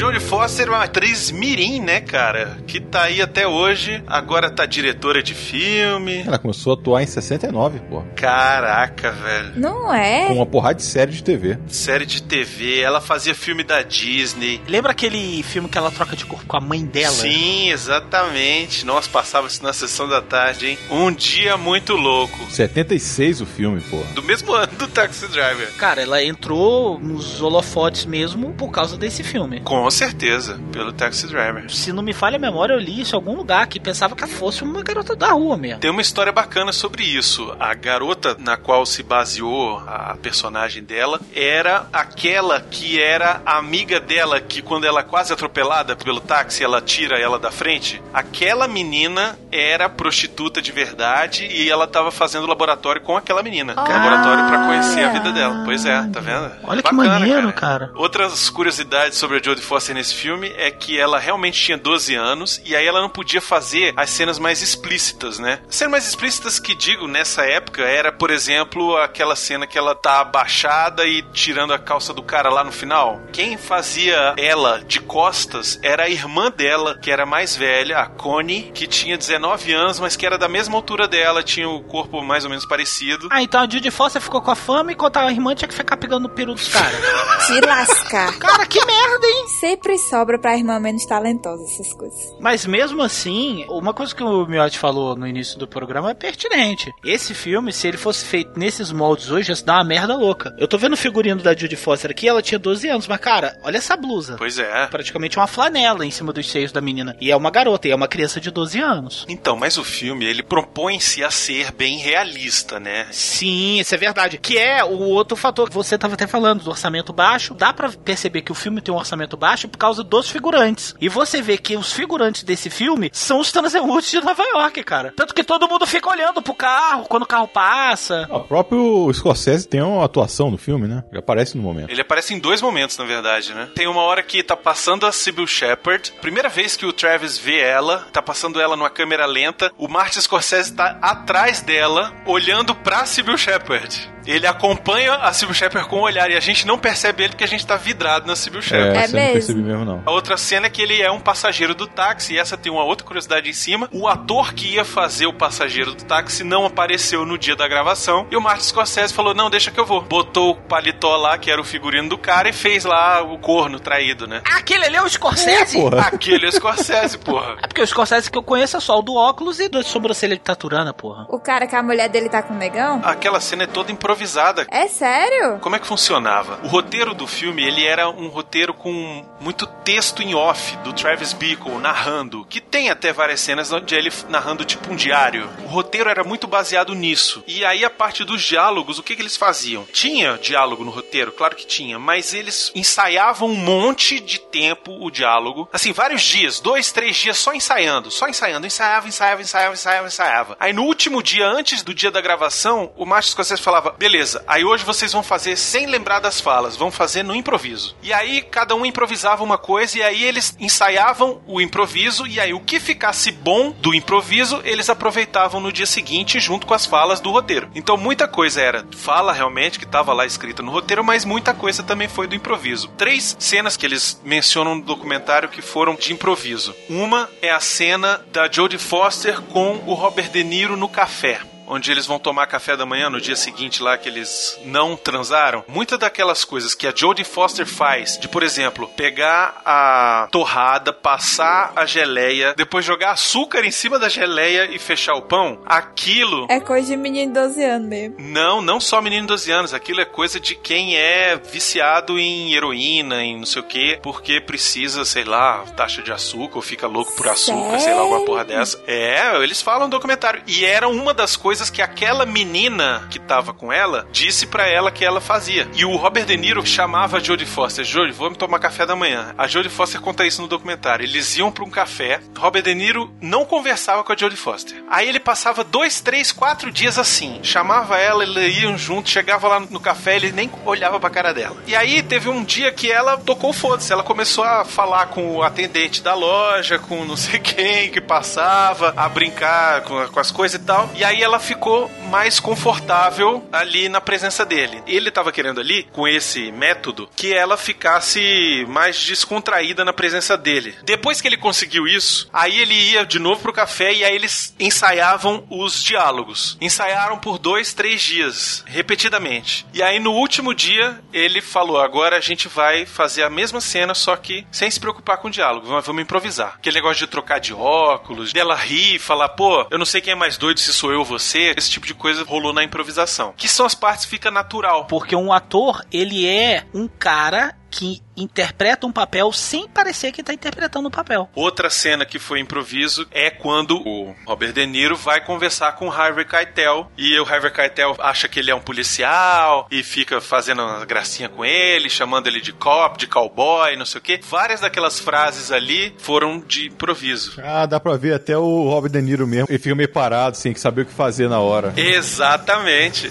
[SPEAKER 4] Jodie Foster é uma atriz mirim, né, cara? Que tá aí até hoje, agora tá diretora de filme.
[SPEAKER 5] Ela começou a atuar em 69, pô.
[SPEAKER 4] Caraca, velho.
[SPEAKER 6] Não é?
[SPEAKER 5] Com uma porrada de série de TV.
[SPEAKER 4] Série de TV, ela fazia filme da Disney.
[SPEAKER 1] Lembra aquele filme que ela troca de corpo com a mãe dela?
[SPEAKER 4] Sim, exatamente. Nossa, passava isso na sessão da tarde, hein? Um dia muito louco.
[SPEAKER 5] 76 o filme, pô.
[SPEAKER 4] Do mesmo ano do Taxi Driver.
[SPEAKER 1] Cara, ela entrou nos holofotes mesmo por causa desse filme.
[SPEAKER 4] Com certeza, pelo Taxi Driver.
[SPEAKER 1] Se não me falha a memória, eu li isso em algum lugar que pensava que ela fosse uma garota da rua mesmo.
[SPEAKER 4] Tem uma história bacana sobre isso. A garota na qual se baseou a personagem dela era aquela que era a amiga dela que quando ela é quase atropelada pelo táxi, ela tira ela da frente. Aquela menina era prostituta de verdade e ela tava fazendo laboratório com aquela menina.
[SPEAKER 6] Ah.
[SPEAKER 4] Laboratório para conhecer a vida dela. Pois é, tá vendo?
[SPEAKER 1] Olha que
[SPEAKER 4] Bacana,
[SPEAKER 1] maneiro, cara.
[SPEAKER 4] Outras curiosidades sobre a Jodie Foster nesse filme é que ela realmente tinha 12 anos e aí ela não podia fazer as cenas mais explícitas, né? As cenas mais explícitas que digo nessa época era, por exemplo, aquela cena que ela tá abaixada e tirando a calça do cara lá no final. Quem fazia ela de costas era a irmã dela, que era mais velha, a Connie, que tinha 19 anos, mas que era da mesma altura dela, tinha o corpo mais ou menos parecido.
[SPEAKER 1] Ah, então a Judy Foster ficou com a fama enquanto a irmã tinha que ficar pegando no peru dos caras.
[SPEAKER 6] Te lascar.
[SPEAKER 1] Cara, que merda, hein?
[SPEAKER 6] Sempre sobra pra irmã menos talentosa essas coisas.
[SPEAKER 1] Mas mesmo assim, uma coisa que o Miotti falou no início do programa é pertinente. Esse filme, se ele fosse feito nesses moldes hoje, ia se dar uma merda louca. Eu tô vendo o figurino da Judy Foster aqui, ela tinha 12 anos, mas cara, olha essa blusa.
[SPEAKER 4] Pois é.
[SPEAKER 1] Praticamente uma flanela em cima dos seios da menina. E é uma garota, e é uma criança de 12 anos.
[SPEAKER 4] Então, mas o filme, ele propõe-se a ser bem realista, né?
[SPEAKER 1] Sim, isso é verdade. Que é o outro fator que você tava até falando, do orçamento baixo. Dá pra perceber que o filme tem um orçamento baixo por causa dos figurantes. E você vê que os figurantes desse filme são os transeuntes de Nova York, cara. Tanto que todo mundo fica olhando pro carro quando o carro passa.
[SPEAKER 5] O próprio Scorsese tem uma atuação no filme, né? Ele aparece no momento.
[SPEAKER 4] Ele aparece em dois momentos, na verdade, né? Tem uma hora que tá passando a Sybil Shepard. Primeira vez que o Travis vê ela, tá passando ela numa câmera lenta. O Martin Scorsese tá atrás dela, olhando pra Sybil Shepard. Ele acompanha a Sybil Shepard com o olhar e a gente não percebe ele porque a gente tá vidrado na Sybil Shepard.
[SPEAKER 5] É,
[SPEAKER 6] É mesmo?
[SPEAKER 5] Percebi mesmo, não.
[SPEAKER 4] A outra cena é que ele é um passageiro do táxi, e essa tem uma outra curiosidade em cima. O ator que ia fazer o passageiro do táxi não apareceu no dia da gravação, e o Martin Scorsese falou: Não, deixa que eu vou. Botou o paletó lá, que era o figurino do cara, e fez lá o corno traído, né?
[SPEAKER 1] Aquele ali é o Scorsese?
[SPEAKER 5] É, porra.
[SPEAKER 4] Aquele é o Scorsese, porra.
[SPEAKER 1] É porque o Scorsese que eu conheço é só o do óculos e da sobrancelha de taturana, porra.
[SPEAKER 6] O cara que a mulher dele tá com o negão?
[SPEAKER 4] Aquela cena é toda improvisada.
[SPEAKER 6] É sério?
[SPEAKER 4] Como é que funcionava? O roteiro do filme, ele era um roteiro com muito texto em off do Travis Bickle narrando, que tem até várias cenas onde ele narrando tipo um diário. O roteiro era muito baseado nisso. E aí a parte dos diálogos, o que, que eles faziam? Tinha diálogo no roteiro, claro que tinha, mas eles ensaiavam um monte de tempo o diálogo. Assim, vários dias, dois, três dias só ensaiando, só ensaiando, ensaiava, ensaiava, ensaiava, ensaiava, ensaiava. Aí no último dia, antes do dia da gravação, o Martin Scorsese falava: beleza, aí hoje vocês vão fazer sem lembrar das falas, vão fazer no improviso. E aí cada um improvisava uma coisa e aí eles ensaiavam o improviso e aí o que ficasse bom do improviso, eles aproveitavam no dia seguinte junto com as falas do roteiro. Então muita coisa era fala realmente que estava lá escrita no roteiro, mas muita coisa também foi do improviso. Três cenas que eles mencionam no documentário que foram de improviso. Uma é a cena da Jodie Foster com o Robert De Niro no café onde eles vão tomar café da manhã no dia seguinte lá que eles não transaram, muitas daquelas coisas que a Jodie Foster faz, de por exemplo, pegar a torrada, passar a geleia, depois jogar açúcar em cima da geleia e fechar o pão, aquilo
[SPEAKER 6] É coisa de menino de 12 anos mesmo.
[SPEAKER 4] não, não só menino de 12 anos, aquilo é coisa de quem é viciado em heroína, em não sei o que, porque precisa, sei lá, taxa de açúcar, ou fica louco por açúcar, sei lá, alguma porra dessa. É, eles falam no documentário. E era uma das coisas que aquela menina que tava com ela disse pra ela que ela fazia. E o Robert De Niro chamava a Jodie Foster, Jodie, vamos tomar café da manhã. A Jodie Foster conta isso no documentário. Eles iam pra um café, Robert De Niro não conversava com a Jodie Foster. Aí ele passava dois, três, quatro dias assim. Chamava ela, eles iam juntos, chegava lá no café, ele nem olhava pra cara dela. E aí teve um dia que ela tocou foda-se. Ela começou a falar com o atendente da loja, com não sei quem que passava, a brincar com, com as coisas e tal. E aí ela ficou mais confortável ali na presença dele. Ele tava querendo ali, com esse método, que ela ficasse mais descontraída na presença dele. Depois que ele conseguiu isso, aí ele ia de novo pro café e aí eles ensaiavam os diálogos. Ensaiaram por dois, três dias, repetidamente. E aí no último dia, ele falou: agora a gente vai fazer a mesma cena, só que sem se preocupar com o diálogo, vamos improvisar. Aquele negócio de trocar de óculos, dela rir, falar, pô, eu não sei quem é mais doido, se sou eu ou você, esse tipo de coisa rolou na improvisação. Que são as partes que fica natural.
[SPEAKER 1] Porque um ator, ele é um cara que interpreta um papel sem parecer que está interpretando o um papel.
[SPEAKER 4] Outra cena que foi improviso é quando o Robert De Niro vai conversar com o Harvey Keitel e o Harvey Keitel acha que ele é um policial e fica fazendo uma gracinha com ele, chamando ele de cop, de cowboy, não sei o quê. Várias daquelas frases ali foram de improviso.
[SPEAKER 5] Ah, dá pra ver até o Robert De Niro mesmo. Ele fica meio parado, sem saber o que fazer na hora.
[SPEAKER 4] Exatamente.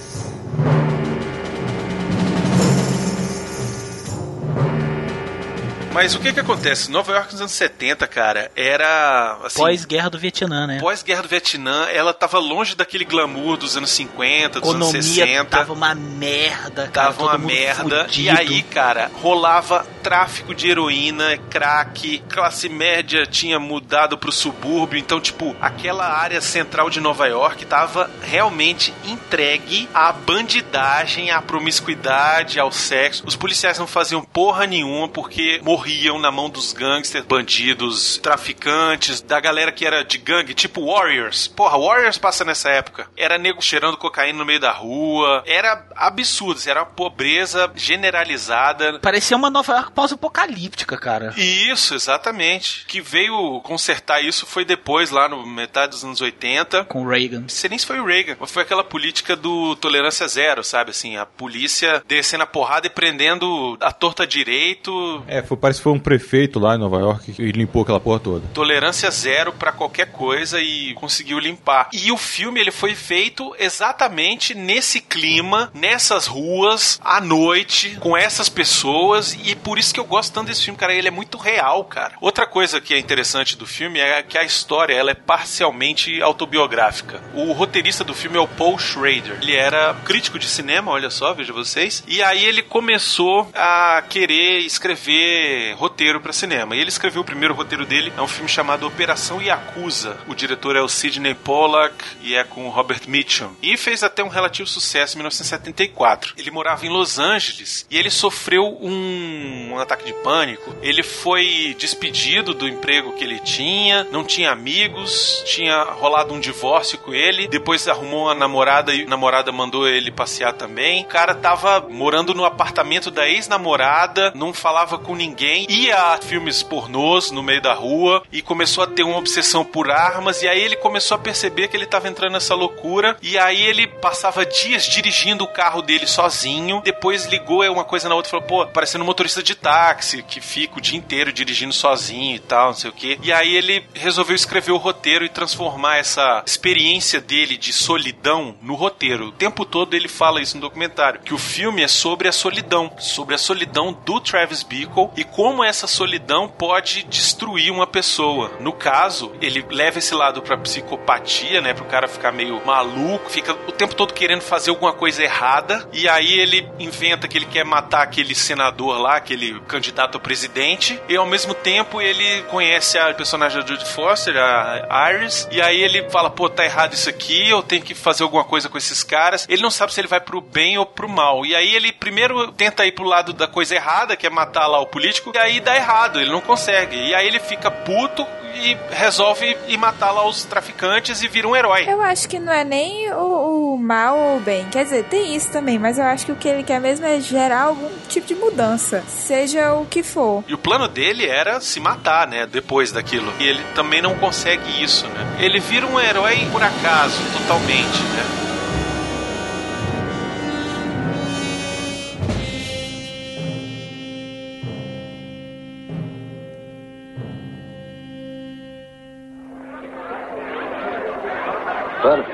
[SPEAKER 4] Mas o que que acontece? Nova York nos anos 70, cara, era. Assim,
[SPEAKER 1] Pós-guerra do Vietnã, né?
[SPEAKER 4] Pós-guerra do Vietnã, ela tava longe daquele glamour dos anos 50, dos anos 60.
[SPEAKER 1] tava uma merda, cara.
[SPEAKER 4] Tava uma merda.
[SPEAKER 1] fudido.
[SPEAKER 4] E aí, cara, rolava tráfico de heroína, crack, classe média tinha mudado pro subúrbio. Então, tipo, aquela área central de Nova York tava realmente entregue à bandidagem, à promiscuidade, ao sexo. Os policiais não faziam porra nenhuma porque morriam na mão dos gangsters, bandidos, traficantes, da galera que era de gangue, tipo Warriors. Porra, Warriors passa nessa época. Era nego cheirando cocaína no meio da rua. Era absurdo, era uma pobreza generalizada.
[SPEAKER 1] Parecia uma Nova York pós-apocalíptica, cara.
[SPEAKER 4] Isso, exatamente. Que veio consertar isso foi depois, lá no metade dos anos 80.
[SPEAKER 1] Com Reagan.
[SPEAKER 4] Não sei nem se foi o Reagan, mas foi aquela política do tolerância zero, sabe? Assim, a polícia descendo a porrada e prendendo a torta direito.
[SPEAKER 5] É, foi, parece que foi um prefeito lá em Nova York e limpou aquela porra toda.
[SPEAKER 4] Tolerância zero pra qualquer coisa e conseguiu limpar. E o filme ele foi feito exatamente nesse clima, nessas ruas, à noite, com essas pessoas e por isso que eu gosto tanto desse filme, cara. Ele é muito real, cara. Outra coisa que é interessante do filme é que a história ela é parcialmente autobiográfica. O roteirista do filme é o Paul Schrader. Ele era crítico de cinema, olha só, veja vocês. E aí ele começou a querer escrever roteiro para cinema. E ele escreveu o primeiro roteiro dele, é um filme chamado Operação Yakuza. O diretor é o Sidney Pollack e é com o Robert Mitchum. E fez até um relativo sucesso em 1974. Ele morava em Los Angeles e ele sofreu um, um ataque de pânico. Ele foi despedido do emprego que ele tinha, não tinha amigos, tinha rolado um divórcio com ele, depois arrumou uma namorada e a namorada mandou ele passear também. O cara tava morando no apartamento da ex-namorada, não falava com ninguém, ia a filmes pornôs no meio da rua e começou a ter uma obsessão por armas e aí ele começou a perceber que ele tava entrando nessa loucura e aí ele passava dias dirigindo o carro dele sozinho, depois ligou é uma coisa na outra e falou, pô, parecendo um motorista de táxi que fica o dia inteiro dirigindo sozinho e tal, não sei o que. E aí ele resolveu escrever o roteiro e transformar essa experiência dele de solidão no roteiro. O tempo todo ele fala isso no documentário, que o filme é sobre a solidão, sobre a solidão do Travis Bickle e como essa solidão pode destruir uma pessoa. No caso, ele leva esse lado pra psicopatia, né, pro cara ficar meio maluco, fica o tempo todo querendo fazer alguma coisa errada e aí ele inventa que ele quer matar aquele senador lá, aquele candidato a presidente, e ao mesmo tempo ele conhece a personagem da Judy Foster, a Iris, e aí ele fala, pô, tá errado isso aqui, eu tenho que fazer alguma coisa com esses caras. Ele não sabe se ele vai pro bem ou pro mal. E aí ele primeiro tenta ir pro lado da coisa errada, que é matar lá o político, e aí dá errado, ele não consegue. E aí ele fica puto e resolve ir matar lá os traficantes e vira um herói.
[SPEAKER 6] Eu acho que não é nem o, o mal ou o bem. Quer dizer, tem isso também, mas eu acho que o que ele quer mesmo é gerar algum tipo de mudança, seja o que for.
[SPEAKER 4] E o plano dele era se matar, né? Depois daquilo. E ele também não consegue isso, né? Ele vira um herói por acaso, totalmente, né?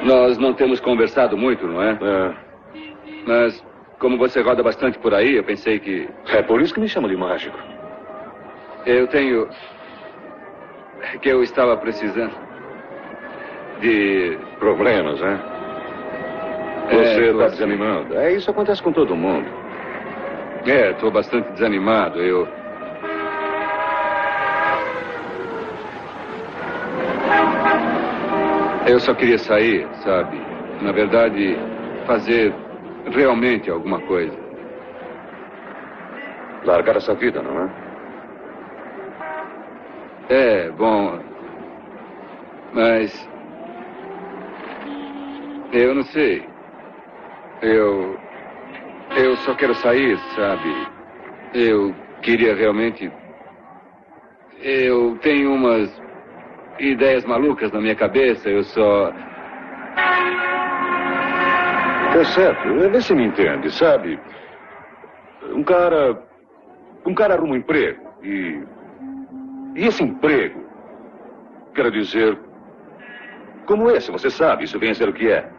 [SPEAKER 2] Nós não temos conversado muito, não é? Mas, como você roda bastante por aí, eu pensei que.
[SPEAKER 3] É por isso que me chama de mágico.
[SPEAKER 2] Eu tenho. que eu estava precisando. de.
[SPEAKER 3] Problemas, né?
[SPEAKER 13] Você
[SPEAKER 2] tô
[SPEAKER 13] está
[SPEAKER 2] assim.
[SPEAKER 13] desanimando. É, isso acontece com todo mundo.
[SPEAKER 2] É, tô bastante desanimado. Eu. Eu só queria sair, sabe? Na verdade, fazer realmente alguma coisa.
[SPEAKER 13] Largar essa vida, não é?
[SPEAKER 2] É, bom. Mas. Eu não sei. Eu. Eu só quero sair, sabe? Eu queria realmente. Eu tenho umas ideias malucas na minha cabeça, eu só.
[SPEAKER 13] É certo. Vê se me entende, sabe? Um cara. Um cara arruma um emprego e. E esse emprego. Quero dizer. Como esse, você sabe, isso vem a ser o que é.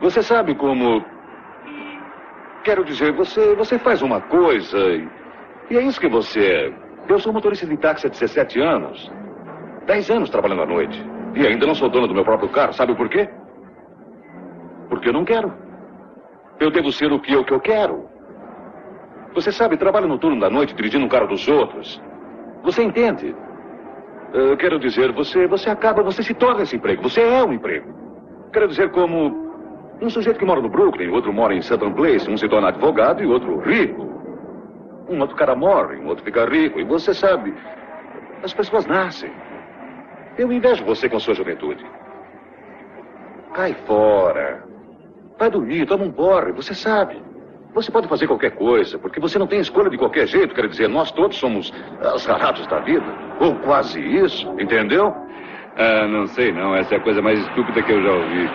[SPEAKER 13] Você sabe como. Quero dizer, você, você faz uma coisa e, e é isso que você é. Eu sou motorista de táxi há 17 anos. 10 anos trabalhando à noite. E ainda não sou dono do meu próprio carro. Sabe por quê? Porque eu não quero. Eu devo ser o que eu, que eu quero. Você sabe, trabalha no turno da noite dirigindo um carro dos outros. Você entende? Eu quero dizer, você, você acaba, você se torna esse emprego. Você é um emprego. Quero dizer, como um sujeito que mora no Brooklyn, outro mora em Southern Place, um se torna advogado e outro rico. Um outro cara morre, um outro fica rico. E você sabe, as pessoas nascem. Eu invejo você com sua juventude. Cai fora. Vai dormir, toma um porre, você sabe. Você pode fazer qualquer coisa, porque você não tem escolha de qualquer jeito. Quer dizer, nós todos somos os ratos da vida. Ou quase isso, entendeu?
[SPEAKER 2] Ah, não sei não. Essa é a coisa mais estúpida que eu já ouvi.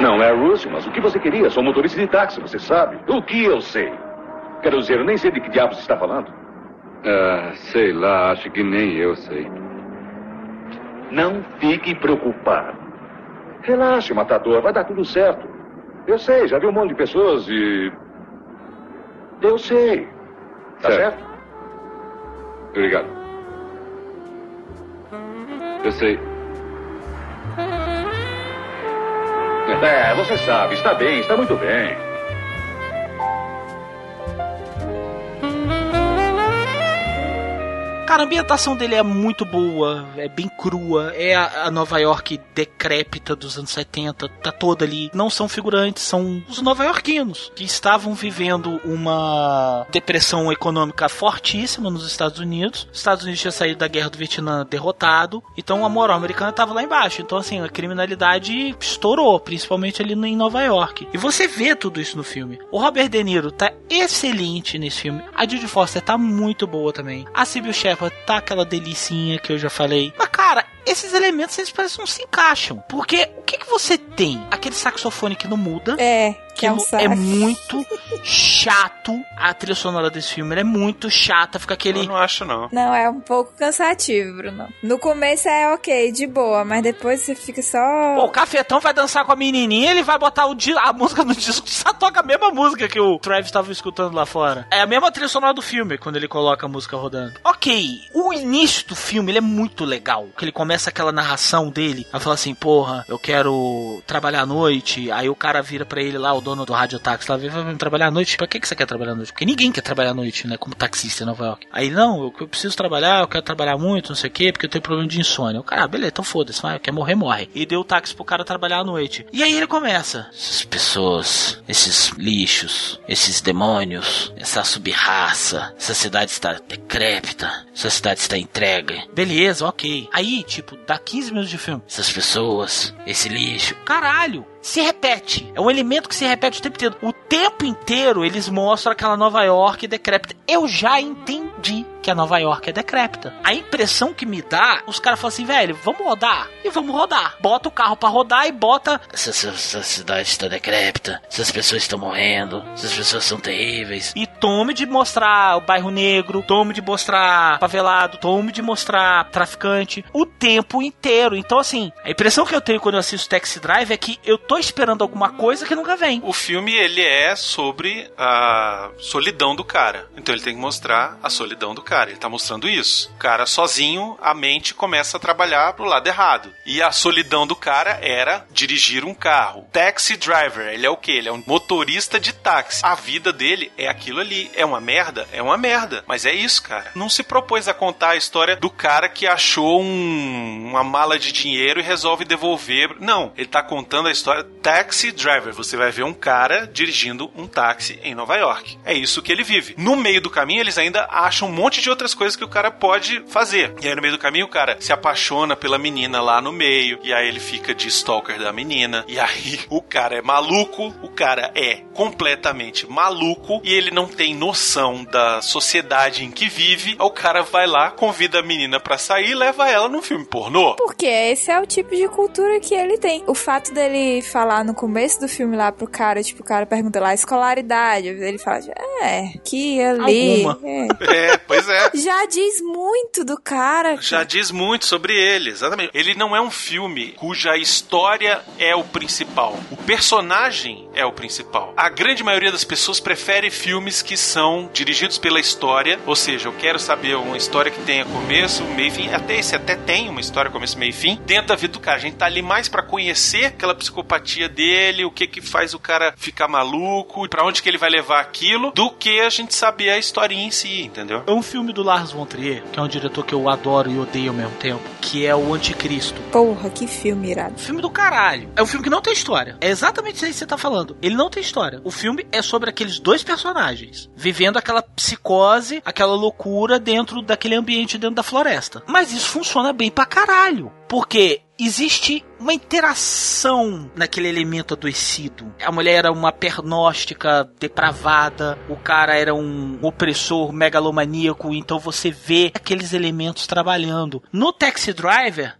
[SPEAKER 13] Não é Russell, mas o que você queria? Sou motorista de táxi, você sabe. O que eu sei? Quero dizer, eu nem sei de que diabos você está falando.
[SPEAKER 2] Ah, sei lá, acho que nem eu sei.
[SPEAKER 13] Não fique preocupado. Relaxe, matador, vai dar tudo certo. Eu sei, já vi um monte de pessoas e. Eu sei. Tá certo?
[SPEAKER 2] Certo. Obrigado. Eu sei.
[SPEAKER 13] É, você sabe, está bem, está muito bem.
[SPEAKER 1] Cara, a ambientação dele é muito boa, é bem crua, é a, Nova York decrépita dos anos 70, tá toda ali. Não são figurantes, são os nova-iorquinos que estavam vivendo uma depressão econômica fortíssima nos Estados Unidos. Os Estados Unidos tinha saído da guerra do Vietnã derrotado, então a moral americana tava lá embaixo. Então, assim, a criminalidade estourou, principalmente ali em Nova York. E você vê tudo isso no filme. O Robert De Niro tá excelente nesse filme. A Judy Foster tá muito boa também. A Sybil Shepard tá aquela delicinha que eu já falei. Mas, cara, esses elementos eles parecem não se encaixam. Porque o que, que você tem? Aquele saxofone que não muda.
[SPEAKER 6] É, que é um
[SPEAKER 1] é muito chato. A trilha sonora desse filme ela é muito chata. Fica aquele.
[SPEAKER 4] Eu não acho, não.
[SPEAKER 6] Não, é um pouco cansativo, Bruno. No começo é ok, de boa, mas depois você fica só.
[SPEAKER 1] Pô, o cafetão vai dançar com a menininha, ele vai botar o di- a música no disco, só toca a mesma música que o Travis tava escutando lá fora. É a mesma trilha sonora do filme, quando ele coloca a música rodando. Ok, o início do filme, ele é muito legal, que ele começa aquela narração dele, aí fala assim, porra, eu quero trabalhar à noite, aí o cara vira pra ele lá, o dono do radiotáxi lá, vem trabalhar à noite, pra que, que você quer trabalhar à noite? Porque ninguém quer trabalhar à noite, né, como taxista em Nova York. Aí, não, eu, eu preciso trabalhar, eu quero trabalhar muito, não sei o quê, porque eu tenho problema de insônia. O cara, ah, beleza, então foda-se, vai, quer morrer, morre. E deu o táxi pro cara trabalhar à noite. E aí ele começa. Essas pessoas, esses lixos, esses demônios, essa subraça, essa cidade está decrépita, essa cidade está entregue. Beleza, ok. Aí, tipo, dá 15 minutos de filme. Essas pessoas, esse lixo. Caralho! Se repete. É um elemento que se repete o tempo inteiro. O tempo inteiro eles mostram aquela Nova York decrépita. Eu já entendi que a Nova York é decrépita. A impressão que me dá, os caras falam assim, velho, vamos rodar? E vamos rodar. Bota o carro pra rodar e bota. Essa, essa- essa cidade está decrépita. Essas pessoas estão morrendo. Essas pessoas são terríveis. E tome de mostrar o bairro negro. Tome de mostrar favelado. Tome de mostrar traficante. O tempo inteiro. Então, assim, a impressão que eu tenho quando eu assisto Taxi Drive é que eu tô esperando alguma coisa que nunca vem.
[SPEAKER 4] O filme, ele é sobre a solidão do cara. Então ele tem que mostrar a solidão do cara. ele tá mostrando isso. O cara sozinho, a mente começa a trabalhar pro lado errado. E a solidão do cara era dirigir um carro. Taxi driver, ele é o quê? Ele é um motorista de táxi. A vida dele é aquilo ali. É uma merda? É uma merda. Mas é isso, cara. Não se propôs a contar a história do cara que achou um, uma mala de dinheiro e resolve devolver. Não, ele tá contando a história taxi driver. Você vai ver um cara dirigindo um táxi em Nova York. É isso que ele vive. No meio do caminho, eles ainda acham um monte de outras coisas que o cara pode fazer. E aí, no meio do caminho, o cara se apaixona pela menina lá no meio. E aí, ele fica de stalker da menina. E aí, o cara é maluco. O cara é completamente maluco. E ele não tem noção da sociedade em que vive. O cara vai lá, convida a menina pra sair e leva ela num filme pornô.
[SPEAKER 6] Porque esse é o tipo de cultura que ele tem. O fato dele falar no começo do filme lá pro cara, tipo, o cara pergunta lá, escolaridade. Ele fala, é, que ali.
[SPEAKER 4] É. é, pois é.
[SPEAKER 6] Já diz muito do cara.
[SPEAKER 4] Já diz muito sobre ele, exatamente. Ele não é um filme cuja história é o principal. O personagem é o principal. A grande maioria das pessoas prefere filmes que são dirigidos pela história, ou seja, eu quero saber uma história que tenha começo, meio e fim. Até esse até tem uma história começo, meio e fim. Dentro da vida do cara, a gente tá ali mais para conhecer aquela psicopatia dele, o que que faz o cara ficar maluco, para onde que ele vai levar aquilo, do que a gente saber a historinha em si, entendeu?
[SPEAKER 1] É um filme do Lars von Trier, que é um diretor que eu adoro e odeio ao mesmo tempo, que é o Anticristo.
[SPEAKER 6] Porra, que filme irado.
[SPEAKER 1] Filme do caralho. É um filme que não tem história. É exatamente isso aí que você tá falando. Ele não tem história. O filme é sobre aqueles dois personagens vivendo aquela psicose, aquela loucura dentro daquele ambiente dentro da floresta. Mas isso funciona bem pra caralho. Porque existe uma interação naquele elemento adoecido. A mulher era uma pernóstica depravada, o cara era um opressor megalomaníaco, então você vê aqueles elementos trabalhando. No Taxi Driver.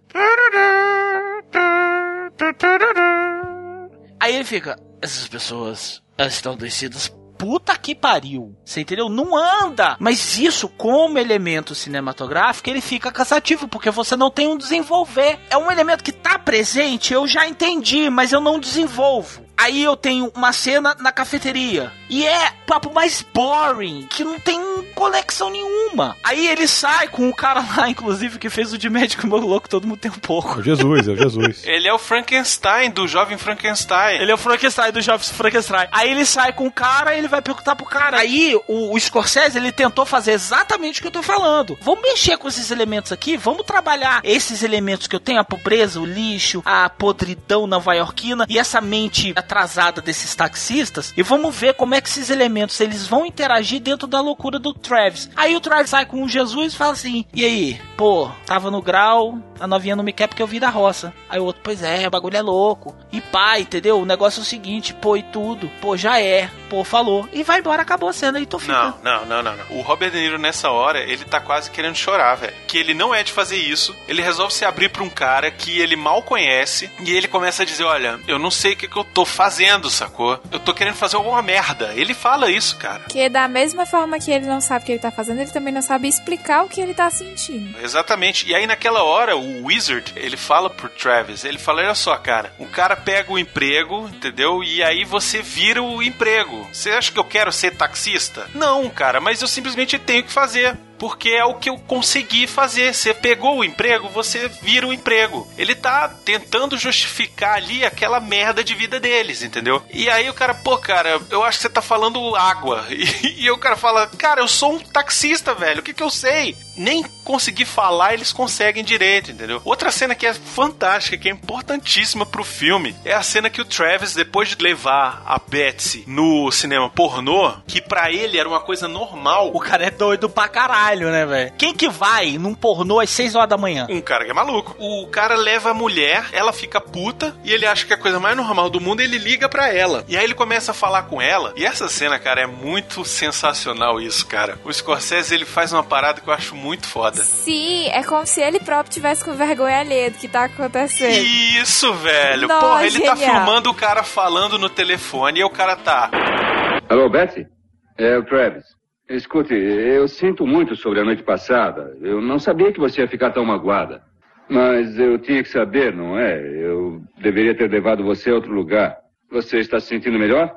[SPEAKER 1] Aí ele fica, essas pessoas estão adoecidas puta que pariu. Você entendeu? Não anda. Mas isso, como elemento cinematográfico, ele fica cansativo, porque você não tem um desenvolver. É um elemento que tá presente, eu já entendi, mas eu não desenvolvo. Aí eu tenho uma cena na cafeteria. E é papo mais boring, que não tem conexão nenhuma. Aí ele sai com o cara lá, inclusive, que fez o de médico meu louco, todo mundo tem um pouco.
[SPEAKER 5] É o Jesus, é o Jesus.
[SPEAKER 4] ele é o Frankenstein, do jovem Frankenstein.
[SPEAKER 1] Ele é o Frankenstein do jovem Frankenstein. Aí ele sai com o cara e ele vai perguntar pro cara. Aí o, o Scorsese, ele tentou fazer exatamente o que eu tô falando. Vamos mexer com esses elementos aqui, vamos trabalhar esses elementos que eu tenho, a pobreza, o lixo, a podridão nova-iorquina e essa mente atrasada desses taxistas e vamos ver como é que esses elementos eles vão interagir dentro da loucura do Travis. Aí o Travis sai com o Jesus e fala assim: "E aí, pô, tava no grau, a novinha não me quer porque eu vi da roça". Aí o outro: "Pois é, o bagulho é louco". E pá, entendeu? O negócio é o seguinte, pô, e tudo. Pô, já é. Pô, falou. E vai embora, acabou a cena e tô
[SPEAKER 4] ficando. Não, não, não, não, não. O Robert De Niro nessa hora, ele tá quase querendo chorar, velho. Que ele não é de fazer isso. Ele resolve se abrir pra um cara que ele mal conhece e ele começa a dizer: "Olha, eu não sei o que, que eu tô fazendo, sacou? Eu tô querendo fazer alguma merda". Ele fala isso, cara.
[SPEAKER 6] Que da mesma forma que ele não sabe o que ele tá fazendo, ele também não sabe explicar o que ele tá sentindo.
[SPEAKER 4] Exatamente. E aí naquela hora, o Wizard, ele fala pro Travis, ele fala, olha só, cara, o cara pega o emprego, entendeu? E aí você vira o emprego. Você acha que eu quero ser taxista? Não, cara, mas eu simplesmente tenho que fazer porque é o que eu consegui fazer. Você pegou o emprego, você vira o emprego. Ele tá tentando justificar ali aquela merda de vida deles, entendeu? E aí o cara, pô, cara, eu acho que você tá falando água. E, e o cara fala, cara, eu sou um taxista, velho, o que que eu sei? Nem conseguir falar, eles conseguem direito, entendeu? Outra cena que é fantástica, que é importantíssima pro filme, é a cena que o Travis, depois de levar a Betsy no cinema pornô, que para ele era uma coisa normal.
[SPEAKER 1] O cara é doido pra caralho, né, velho? Quem que vai num pornô às 6 horas da manhã?
[SPEAKER 4] Um cara que é maluco. O cara leva a mulher, ela fica puta, e ele acha que é a coisa mais normal do mundo, ele liga pra ela. E aí ele começa a falar com ela, e essa cena, cara, é muito sensacional isso, cara. O Scorsese, ele faz uma parada que eu acho muito foda.
[SPEAKER 6] Sim, é como se ele próprio tivesse com vergonha alheia do que tá acontecendo.
[SPEAKER 4] Isso, velho.
[SPEAKER 6] Nossa,
[SPEAKER 4] Porra, ele tá
[SPEAKER 6] genial.
[SPEAKER 4] filmando o cara falando no telefone e o cara tá.
[SPEAKER 2] Alô, Betsy? É o Travis. Escute, eu sinto muito sobre a noite passada. Eu não sabia que você ia ficar tão magoada. Mas eu tinha que saber, não é? Eu deveria ter levado você a outro lugar. Você está se sentindo melhor?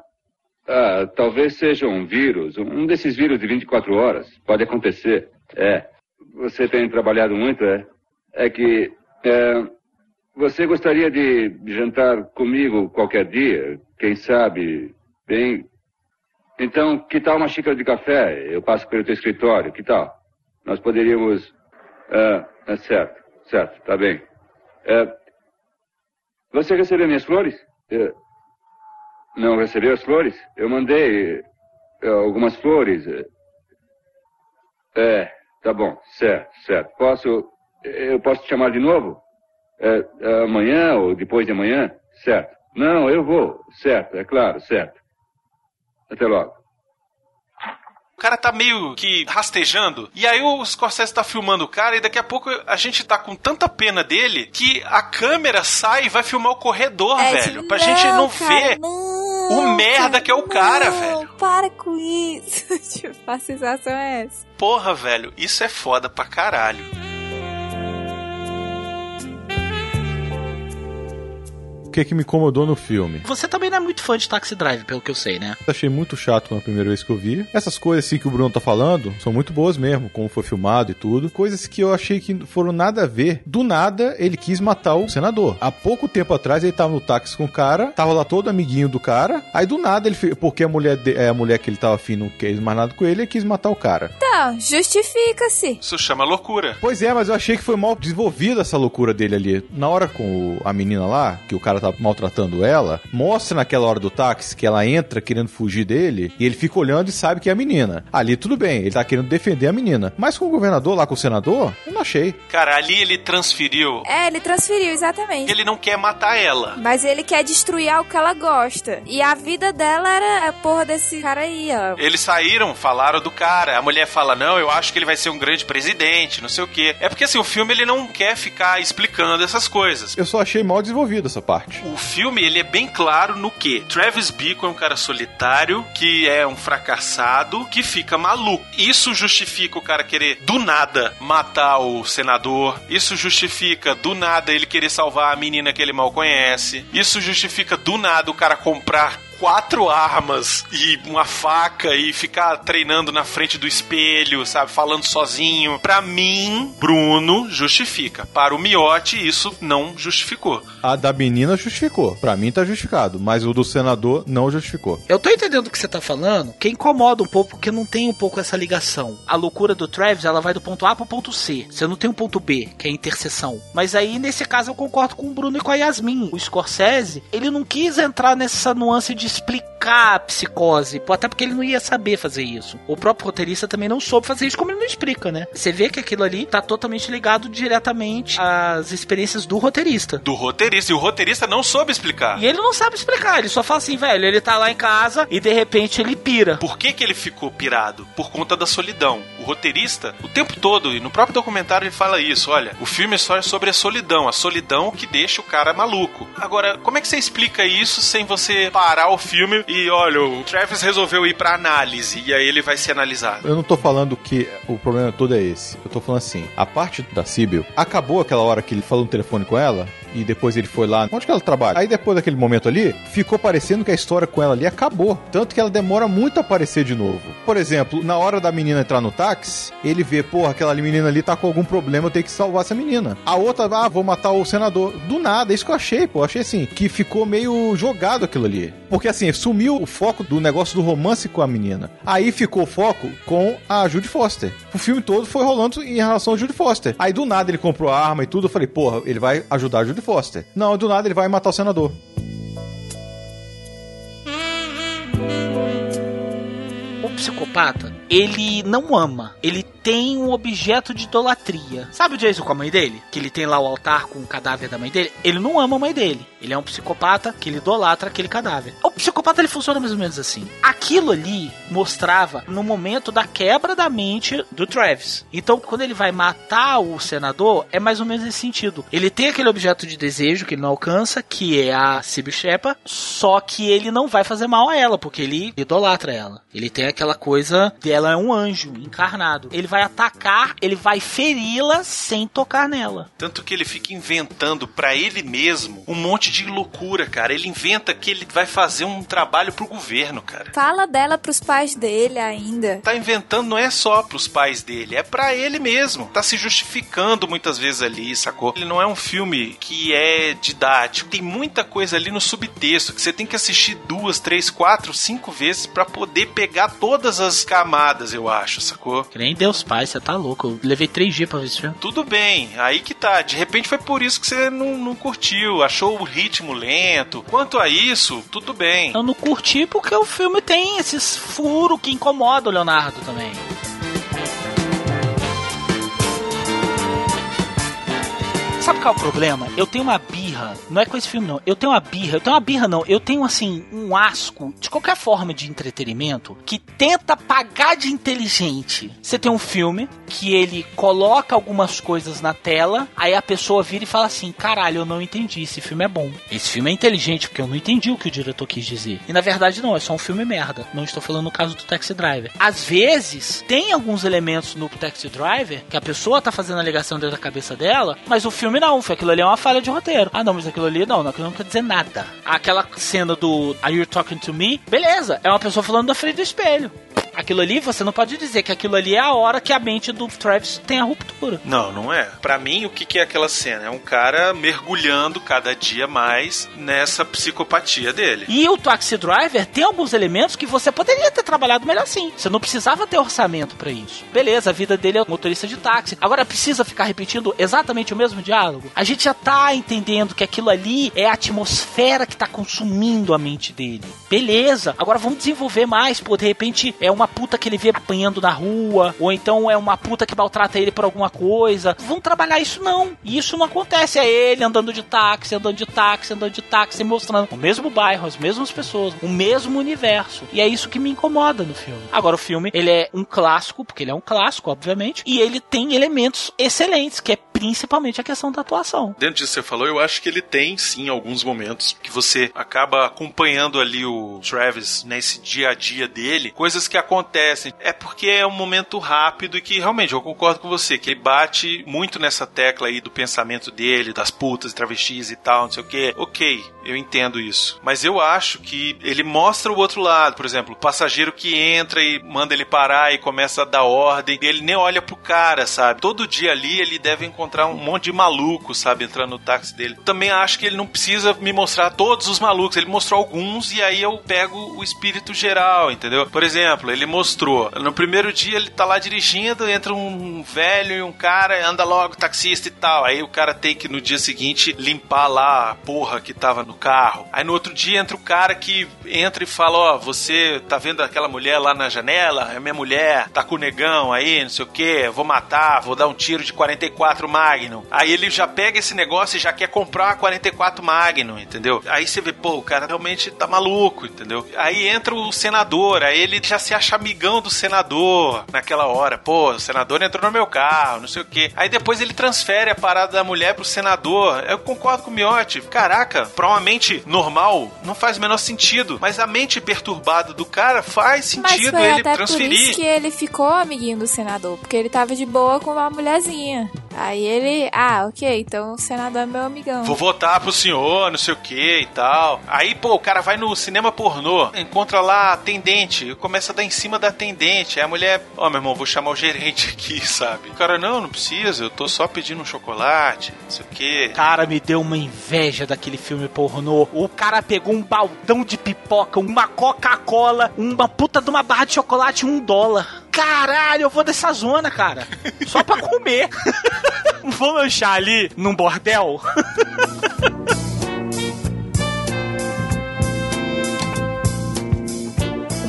[SPEAKER 2] Ah, talvez seja um vírus, um desses vírus de 24 horas. Pode acontecer. É. Você tem trabalhado muito, é? É que. É, você gostaria de jantar comigo qualquer dia? Quem sabe? Bem. Então, que tal uma xícara de café? Eu passo pelo teu escritório, que tal? Nós poderíamos. É, é certo, certo, tá bem. É, você recebeu minhas flores? É, não recebeu as flores? Eu mandei é, algumas flores. É, é, tá bom, certo, certo. Posso. Eu posso te chamar de novo? É, é, amanhã ou depois de amanhã? Certo. Não, eu vou. Certo, é claro, certo. Até logo.
[SPEAKER 4] O cara tá meio que rastejando. E aí o Scorsese tá filmando o cara e daqui a pouco a gente tá com tanta pena dele que a câmera sai e vai filmar o corredor,
[SPEAKER 6] É,
[SPEAKER 4] velho.
[SPEAKER 6] tipo,
[SPEAKER 4] pra gente não
[SPEAKER 6] cara,
[SPEAKER 4] ver o merda que é o cara,
[SPEAKER 6] não,
[SPEAKER 4] velho.
[SPEAKER 6] Para com isso. tipo, a sensação é essa.
[SPEAKER 4] Porra, velho, isso é foda pra caralho.
[SPEAKER 5] Que que me incomodou no filme?
[SPEAKER 1] Você também não é muito fã de Taxi Drive, pelo que eu sei, né?
[SPEAKER 5] Achei muito chato na primeira vez que eu vi. Essas coisas assim que o Bruno tá falando são muito boas mesmo, como foi filmado e tudo. Coisas que eu achei que foram nada a ver. Do nada, ele quis matar o senador. Há pouco tempo atrás, ele tava no táxi com o cara, tava lá todo amiguinho do cara. Aí do nada, ele fez, porque a mulher, de- é, a mulher que ele tava afim não quis mais nada com ele, ele quis matar o cara.
[SPEAKER 6] Então, justifica-se.
[SPEAKER 4] Isso chama loucura.
[SPEAKER 5] Pois é, mas eu achei que foi mal desenvolvida essa loucura dele ali. Na hora com o- a menina lá, que o cara tá maltratando ela, mostra naquela hora do táxi que ela entra querendo fugir dele e ele fica olhando e sabe que é a menina. Ali tudo bem, ele tá querendo defender a menina. Mas com o governador lá, com o senador, eu não achei.
[SPEAKER 4] Cara, ali ele transferiu.
[SPEAKER 6] É, ele transferiu, exatamente.
[SPEAKER 4] Ele não quer matar ela.
[SPEAKER 6] Mas ele quer destruir algo que ela gosta. E a vida dela era a porra desse cara aí, ó.
[SPEAKER 4] Eles saíram, falaram do cara. A mulher fala: Não, eu acho que ele vai ser um grande presidente, não sei o quê. É porque assim, o filme ele não quer ficar explicando essas coisas.
[SPEAKER 5] Eu só achei mal desenvolvido essa parte.
[SPEAKER 4] O filme ele é bem claro no que Travis Bickle é um cara solitário que é um fracassado que fica maluco. Isso justifica o cara querer do nada matar o senador. Isso justifica do nada ele querer salvar a menina que ele mal conhece. Isso justifica do nada o cara comprar quatro armas e uma faca e ficar treinando na frente do espelho, sabe? Falando sozinho. Pra mim, Bruno justifica. Para o Miotti, isso não justificou.
[SPEAKER 5] A da menina justificou. Pra mim tá justificado. Mas o do senador não justificou.
[SPEAKER 1] Eu tô entendendo o que você tá falando, que incomoda um pouco, porque não tem um pouco essa ligação. A loucura do Travis, ela vai do ponto A pro ponto C. Você não tem um ponto B, que é a interseção. Mas aí, nesse caso, eu concordo com o Bruno e com a Yasmin. O Scorsese, ele não quis entrar nessa nuance de explicar a psicose, até porque ele não ia saber fazer isso. O próprio roteirista também não soube fazer isso, como ele não explica, né? Você vê que aquilo ali tá totalmente ligado diretamente às experiências do roteirista.
[SPEAKER 4] Do roteirista. E o roteirista não soube explicar.
[SPEAKER 1] E ele não sabe explicar, ele só fala assim, velho, ele tá lá em casa e de repente ele pira.
[SPEAKER 4] Por que, que ele ficou pirado? Por conta da solidão. O roteirista, o tempo todo, e no próprio documentário ele fala isso: olha, o filme é só sobre a solidão, a solidão que deixa o cara maluco. Agora, como é que você explica isso sem você parar o filme e, olha, o Travis resolveu ir pra análise e aí ele vai ser analisado?
[SPEAKER 5] Eu não tô falando que o problema todo é esse. Eu tô falando assim, a parte da Sibyl, acabou aquela hora que ele falou no telefone com ela, e depois ele foi lá, onde que ela trabalha? Aí depois daquele momento ali, ficou parecendo que a história com ela ali acabou. Tanto que ela demora muito a aparecer de novo. Por exemplo, na hora da menina entrar no táxi, ele vê, porra, aquela menina ali tá com algum problema, eu tenho que salvar essa menina. A outra, ah, vou matar o senador. Do nada, isso que eu achei, pô. Achei assim, que ficou meio jogado aquilo ali. Porque assim, sumiu o foco do negócio do romance com a menina. Aí ficou o foco com a Judy Foster. O filme todo foi rolando em relação a Judy Foster. Aí do nada ele comprou a arma e tudo. Eu falei, porra, ele vai ajudar a Judy Foster. Não, do nada ele vai matar o senador.
[SPEAKER 1] O psicopata, ele não ama, ele tem um objeto de idolatria. Sabe o Jason com a mãe dele? Que ele tem lá o altar com o cadáver da mãe dele? Ele não ama a mãe dele. Ele é um psicopata que ele idolatra aquele cadáver. O psicopata ele funciona mais ou menos assim. Aquilo ali mostrava no momento da quebra da mente do Travis. Então, quando ele vai matar o senador, é mais ou menos nesse sentido. Ele tem aquele objeto de desejo que ele não alcança, que é a Sibyl só que ele não vai fazer mal a ela, porque ele idolatra ela. Ele tem aquela coisa dela é um anjo encarnado. Ele vai atacar, ele vai feri-la sem tocar nela.
[SPEAKER 4] Tanto que ele fica inventando pra ele mesmo um monte de loucura, cara. Ele inventa que ele vai fazer um trabalho pro governo, cara.
[SPEAKER 6] Fala dela pros pais dele ainda.
[SPEAKER 4] Tá inventando não é só pros pais dele, é para ele mesmo. Tá se justificando muitas vezes ali, sacou? Ele não é um filme que é didático. Tem muita coisa ali no subtexto que você tem que assistir duas, três, quatro, cinco vezes para poder pegar todas as camadas, eu acho, sacou?
[SPEAKER 1] Que nem Deus Pai, você tá louco. Eu levei três dias pra ver esse filme.
[SPEAKER 4] Tudo bem, aí que tá. De repente foi por isso que você não, não curtiu, achou o ritmo lento. Quanto a isso, tudo bem.
[SPEAKER 1] Eu não curti porque o filme tem esses furos que incomodam o Leonardo também. Sabe qual é o problema? Eu tenho uma birra, não é com esse filme não, eu tenho uma birra, eu tenho uma birra não, eu tenho assim, um asco de qualquer forma de entretenimento que tenta pagar de inteligente. Você tem um filme que ele coloca algumas coisas na tela, aí a pessoa vira e fala assim: caralho, eu não entendi, esse filme é bom. Esse filme é inteligente porque eu não entendi o que o diretor quis dizer. E na verdade não, é só um filme merda. Não estou falando no caso do Taxi Driver. Às vezes, tem alguns elementos no Taxi Driver que a pessoa tá fazendo a ligação dentro da cabeça dela, mas o filme não, foi aquilo ali é uma falha de roteiro. Ah, não, mas aquilo ali não, aquilo não quer dizer nada. Aquela cena do Are You Talking to Me? Beleza, é uma pessoa falando da frente do espelho. Aquilo ali, você não pode dizer que aquilo ali é a hora que a mente do Travis tem a ruptura.
[SPEAKER 4] Não, não é. Para mim, o que, que é aquela cena? É um cara mergulhando cada dia mais nessa psicopatia dele.
[SPEAKER 1] E o Taxi Driver tem alguns elementos que você poderia ter trabalhado melhor sim. Você não precisava ter orçamento para isso. Beleza, a vida dele é motorista de táxi. Agora precisa ficar repetindo exatamente o mesmo diálogo? A gente já tá entendendo que aquilo ali é a atmosfera que tá consumindo a mente dele. Beleza. Agora vamos desenvolver mais, pô, de repente é uma puta que ele vê apanhando na rua, ou então é uma puta que maltrata ele por alguma coisa. Vamos trabalhar isso não. Isso não acontece. É ele andando de táxi, andando de táxi, andando de táxi, mostrando o mesmo bairro, as mesmas pessoas, o mesmo universo. E é isso que me incomoda no filme. Agora o filme, ele é um clássico, porque ele é um clássico, obviamente, e ele tem elementos excelentes, que é principalmente a questão da atuação.
[SPEAKER 4] Dentro disso que você falou, eu acho que ele tem sim alguns momentos que você acaba acompanhando ali o Travis nesse dia a dia dele, coisas que acontecem. É porque é um momento rápido e que realmente eu concordo com você, que ele bate muito nessa tecla aí do pensamento dele, das putas, travestis e tal, não sei o que. Ok, eu entendo isso. Mas eu acho que ele mostra o outro lado, por exemplo, o passageiro que entra e manda ele parar e começa a dar ordem, ele nem olha pro cara, sabe? Todo dia ali ele deve encontrar um monte de maluco, sabe, entrando no táxi dele. Também acho que ele não precisa me mostrar todos os malucos, ele mostrou alguns e aí eu pego o espírito geral, entendeu? Por exemplo, ele mostrou, no primeiro dia ele tá lá dirigindo, entra um velho e um cara, anda logo, taxista e tal. Aí o cara tem que no dia seguinte limpar lá a porra que tava no carro. Aí no outro dia entra o cara que entra e fala: Ó, oh, você tá vendo aquela mulher lá na janela? É minha mulher, tá com o negão aí, não sei o que, vou matar, vou dar um tiro de 44 Magnum. Aí ele já pega esse negócio e já quer comprar a 44 Magnum, entendeu? Aí você vê, pô, o cara realmente tá maluco, entendeu? Aí entra o senador, aí ele já se acha amigão do senador naquela hora. Pô, o senador entrou no meu carro, não sei o que. Aí depois ele transfere a parada da mulher pro senador. Eu concordo com o Miotti. Caraca, pra uma mente normal, não faz o menor sentido. Mas a mente perturbada do cara faz sentido
[SPEAKER 6] Mas foi
[SPEAKER 4] ele
[SPEAKER 6] até
[SPEAKER 4] transferir.
[SPEAKER 6] Por isso que ele ficou amiguinho do senador, porque ele tava de boa com uma mulherzinha. Aí ele, ah, ok, então o senador é meu amigão.
[SPEAKER 4] Vou votar pro senhor, não sei o que e tal. Aí, pô, o cara vai no cinema pornô, encontra lá a atendente, começa a dar em cima da atendente. Aí a mulher, ó, oh, meu irmão, vou chamar o gerente aqui, sabe? O cara, não, não precisa, eu tô só pedindo um chocolate, não sei o que.
[SPEAKER 1] Cara, me deu uma inveja daquele filme pornô. O cara pegou um baldão de pipoca, uma Coca-Cola, uma puta de uma barra de chocolate, um dólar. Caralho, eu vou dessa zona, cara. Só pra comer. vou lanchar ali num bordel?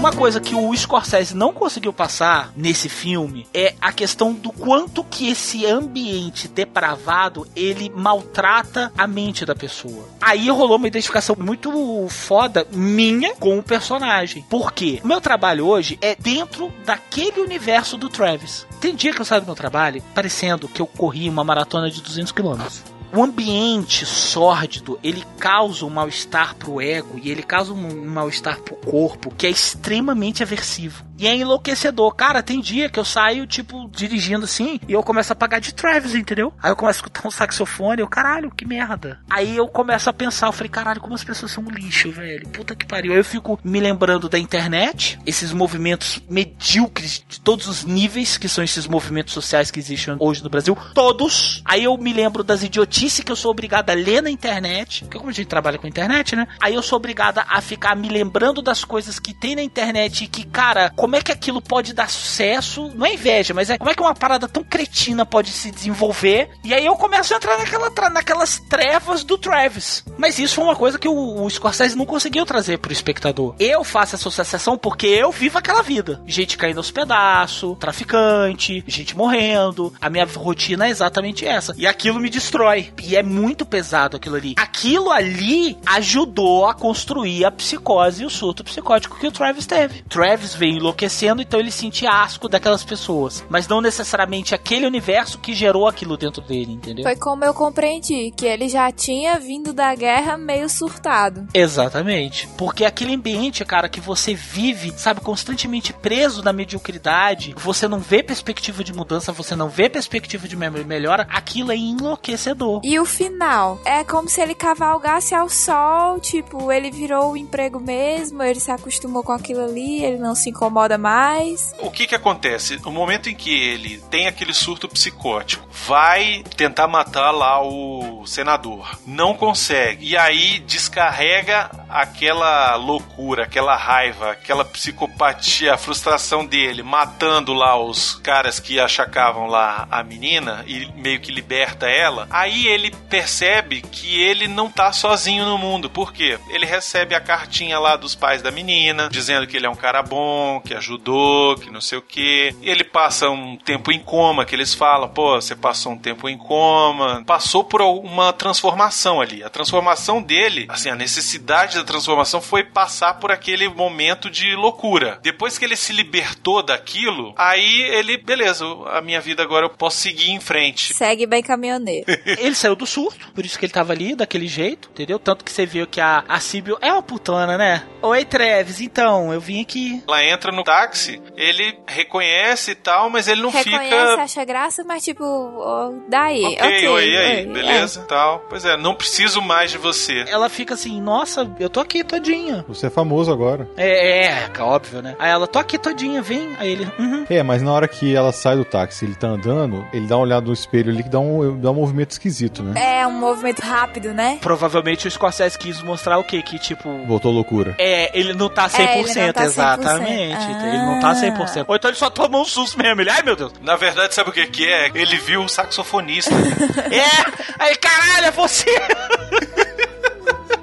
[SPEAKER 1] Uma coisa que o Scorsese não conseguiu passar nesse filme é a questão do quanto que esse ambiente depravado ele maltrata a mente da pessoa. Aí rolou uma identificação muito foda minha com o personagem. Por quê? O meu trabalho hoje é dentro daquele universo do Travis. Tem dia que eu saio do meu trabalho parecendo que eu corri uma maratona de 200 quilômetros o ambiente sórdido ele causa um mal-estar pro ego e ele causa um mal-estar pro corpo que é extremamente aversivo. E é enlouquecedor. Cara, tem dia que eu saio, tipo, dirigindo assim, e eu começo a pagar de Travis, entendeu? Aí eu começo a escutar um saxofone, eu, caralho, que merda. Aí eu começo a pensar, eu falei, caralho, como as pessoas são um lixo, velho. Puta que pariu. Aí eu fico me lembrando da internet, esses movimentos medíocres de todos os níveis, que são esses movimentos sociais que existem hoje no Brasil. Todos. Aí eu me lembro das idiotices que eu sou obrigado a ler na internet. Porque como a gente trabalha com internet, né? Aí eu sou obrigada a ficar me lembrando das coisas que tem na internet e que, cara, como é que aquilo pode dar sucesso? Não é inveja, mas é como é que uma parada tão cretina pode se desenvolver? E aí eu começo a entrar naquela, naquelas trevas do Travis. Mas isso foi uma coisa que o, o Scorsese não conseguiu trazer pro espectador. Eu faço essa associação porque eu vivo aquela vida. Gente caindo aos pedaços, traficante, gente morrendo. A minha rotina é exatamente essa. E aquilo me destrói. E é muito pesado aquilo ali. Aquilo ali ajudou a construir a psicose e o surto psicótico que o Travis teve. Travis veio enlouquecendo, então ele sentia asco daquelas pessoas. Mas não necessariamente aquele universo que gerou aquilo dentro dele, entendeu?
[SPEAKER 6] Foi como eu compreendi, que ele já tinha vindo da guerra meio surtado.
[SPEAKER 1] Exatamente. Porque aquele ambiente, cara, que você vive, sabe, constantemente preso na mediocridade, você não vê perspectiva de mudança, você não vê perspectiva de melhora, aquilo é enlouquecedor.
[SPEAKER 6] E o final? É como se ele cavalgasse ao sol, tipo, ele virou o emprego mesmo, ele se acostumou com aquilo ali, ele não se incomoda mais.
[SPEAKER 4] O que que acontece? No momento em que ele tem aquele surto psicótico, vai tentar matar lá o senador, não consegue, e aí descarrega aquela loucura, aquela raiva, aquela psicopatia, a frustração dele, matando lá os caras que achacavam lá a menina e meio que liberta ela, aí ele percebe que ele não tá sozinho no mundo. Por quê? Ele recebe a cartinha lá dos pais da menina, dizendo que ele é um cara bom, que ajudou, que não sei o que. Ele passa um tempo em coma, que eles falam, pô, você passou um tempo em coma. Passou por uma transformação ali. A transformação dele, assim, a necessidade da transformação foi passar por aquele momento de loucura. Depois que ele se libertou daquilo, aí ele, beleza, a minha vida agora eu posso seguir em frente.
[SPEAKER 6] Segue bem caminhoneiro.
[SPEAKER 1] ele saiu do surto, por isso que ele tava ali, daquele jeito, entendeu? Tanto que você viu que a, a Sibyl é uma putana, né? Oi, Treves, então, eu vim aqui.
[SPEAKER 4] Ela entra no táxi, ele reconhece e tal, mas ele não
[SPEAKER 6] reconhece,
[SPEAKER 4] fica.
[SPEAKER 6] Reconhece, acha graça, mas tipo, oh, daí.
[SPEAKER 4] Ok,
[SPEAKER 6] okay
[SPEAKER 4] oi, aí, beleza, é. tal. Pois é, não preciso mais de você.
[SPEAKER 1] Ela fica assim, nossa, eu tô aqui todinha.
[SPEAKER 5] Você é famoso agora.
[SPEAKER 1] É, é, óbvio, né? Aí ela, tô aqui todinha, vem. Aí ele, uhum.
[SPEAKER 5] É, mas na hora que ela sai do táxi, ele tá andando, ele dá uma olhada no espelho ali que dá um, dá um movimento esquisito, né?
[SPEAKER 6] É, um movimento rápido, né?
[SPEAKER 1] Provavelmente o Scorsese quis mostrar o quê? Que tipo.
[SPEAKER 5] Voltou loucura.
[SPEAKER 1] É, ele não tá 100%, é, ele não tá 100%. exatamente. Ah. Ele não tá 100%. Ou então ele só tomou um susto mesmo. Ele, ai meu Deus.
[SPEAKER 4] Na verdade, sabe o que, que é? Ele viu o saxofonista.
[SPEAKER 1] é! Aí, caralho, é você!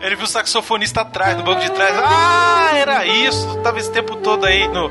[SPEAKER 4] Ele viu o saxofonista atrás, no banco de trás. Ah, era isso. Tava esse tempo todo aí no.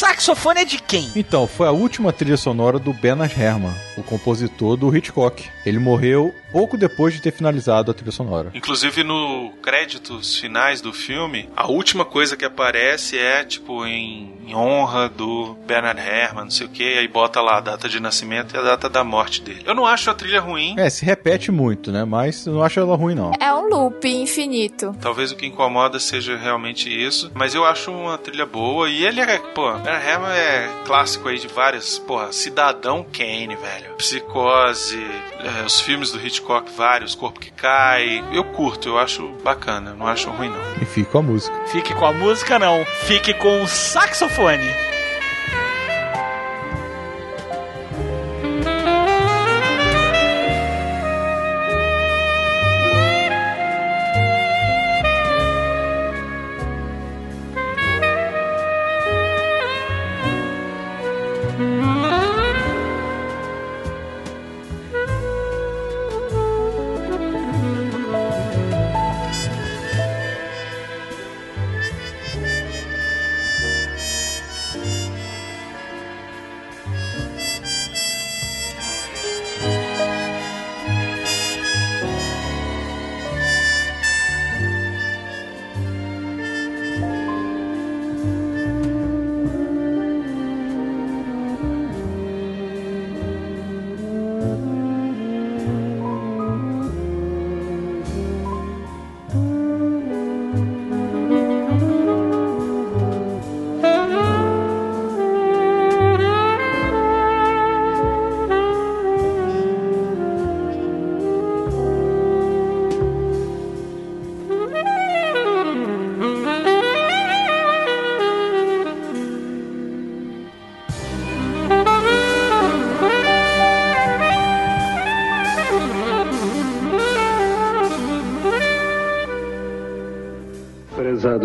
[SPEAKER 1] Saxofone é de quem?
[SPEAKER 5] Então, foi a última trilha sonora do Bernard Herrmann, o compositor do Hitchcock. Ele morreu pouco depois de ter finalizado a trilha sonora.
[SPEAKER 4] Inclusive no créditos finais do filme, a última coisa que aparece é tipo em, em honra do Bernard Herrmann, não sei o que, aí bota lá a data de nascimento e a data da morte dele. Eu não acho a trilha ruim.
[SPEAKER 5] É, se repete muito, né? Mas eu não acho ela ruim não.
[SPEAKER 6] É um loop infinito.
[SPEAKER 4] Talvez o que incomoda seja realmente isso, mas eu acho uma trilha boa e ele é, pô, Bernard Herrmann é clássico aí de várias, porra, Cidadão Kane, velho. Psicose, é, os filmes do Hitchcock, vários, Corpo que Cai. Eu curto, eu acho bacana, não acho ruim não.
[SPEAKER 5] E fique com a música.
[SPEAKER 1] Fique com a música não, fique com o saxofone.
[SPEAKER 11] Obrigado,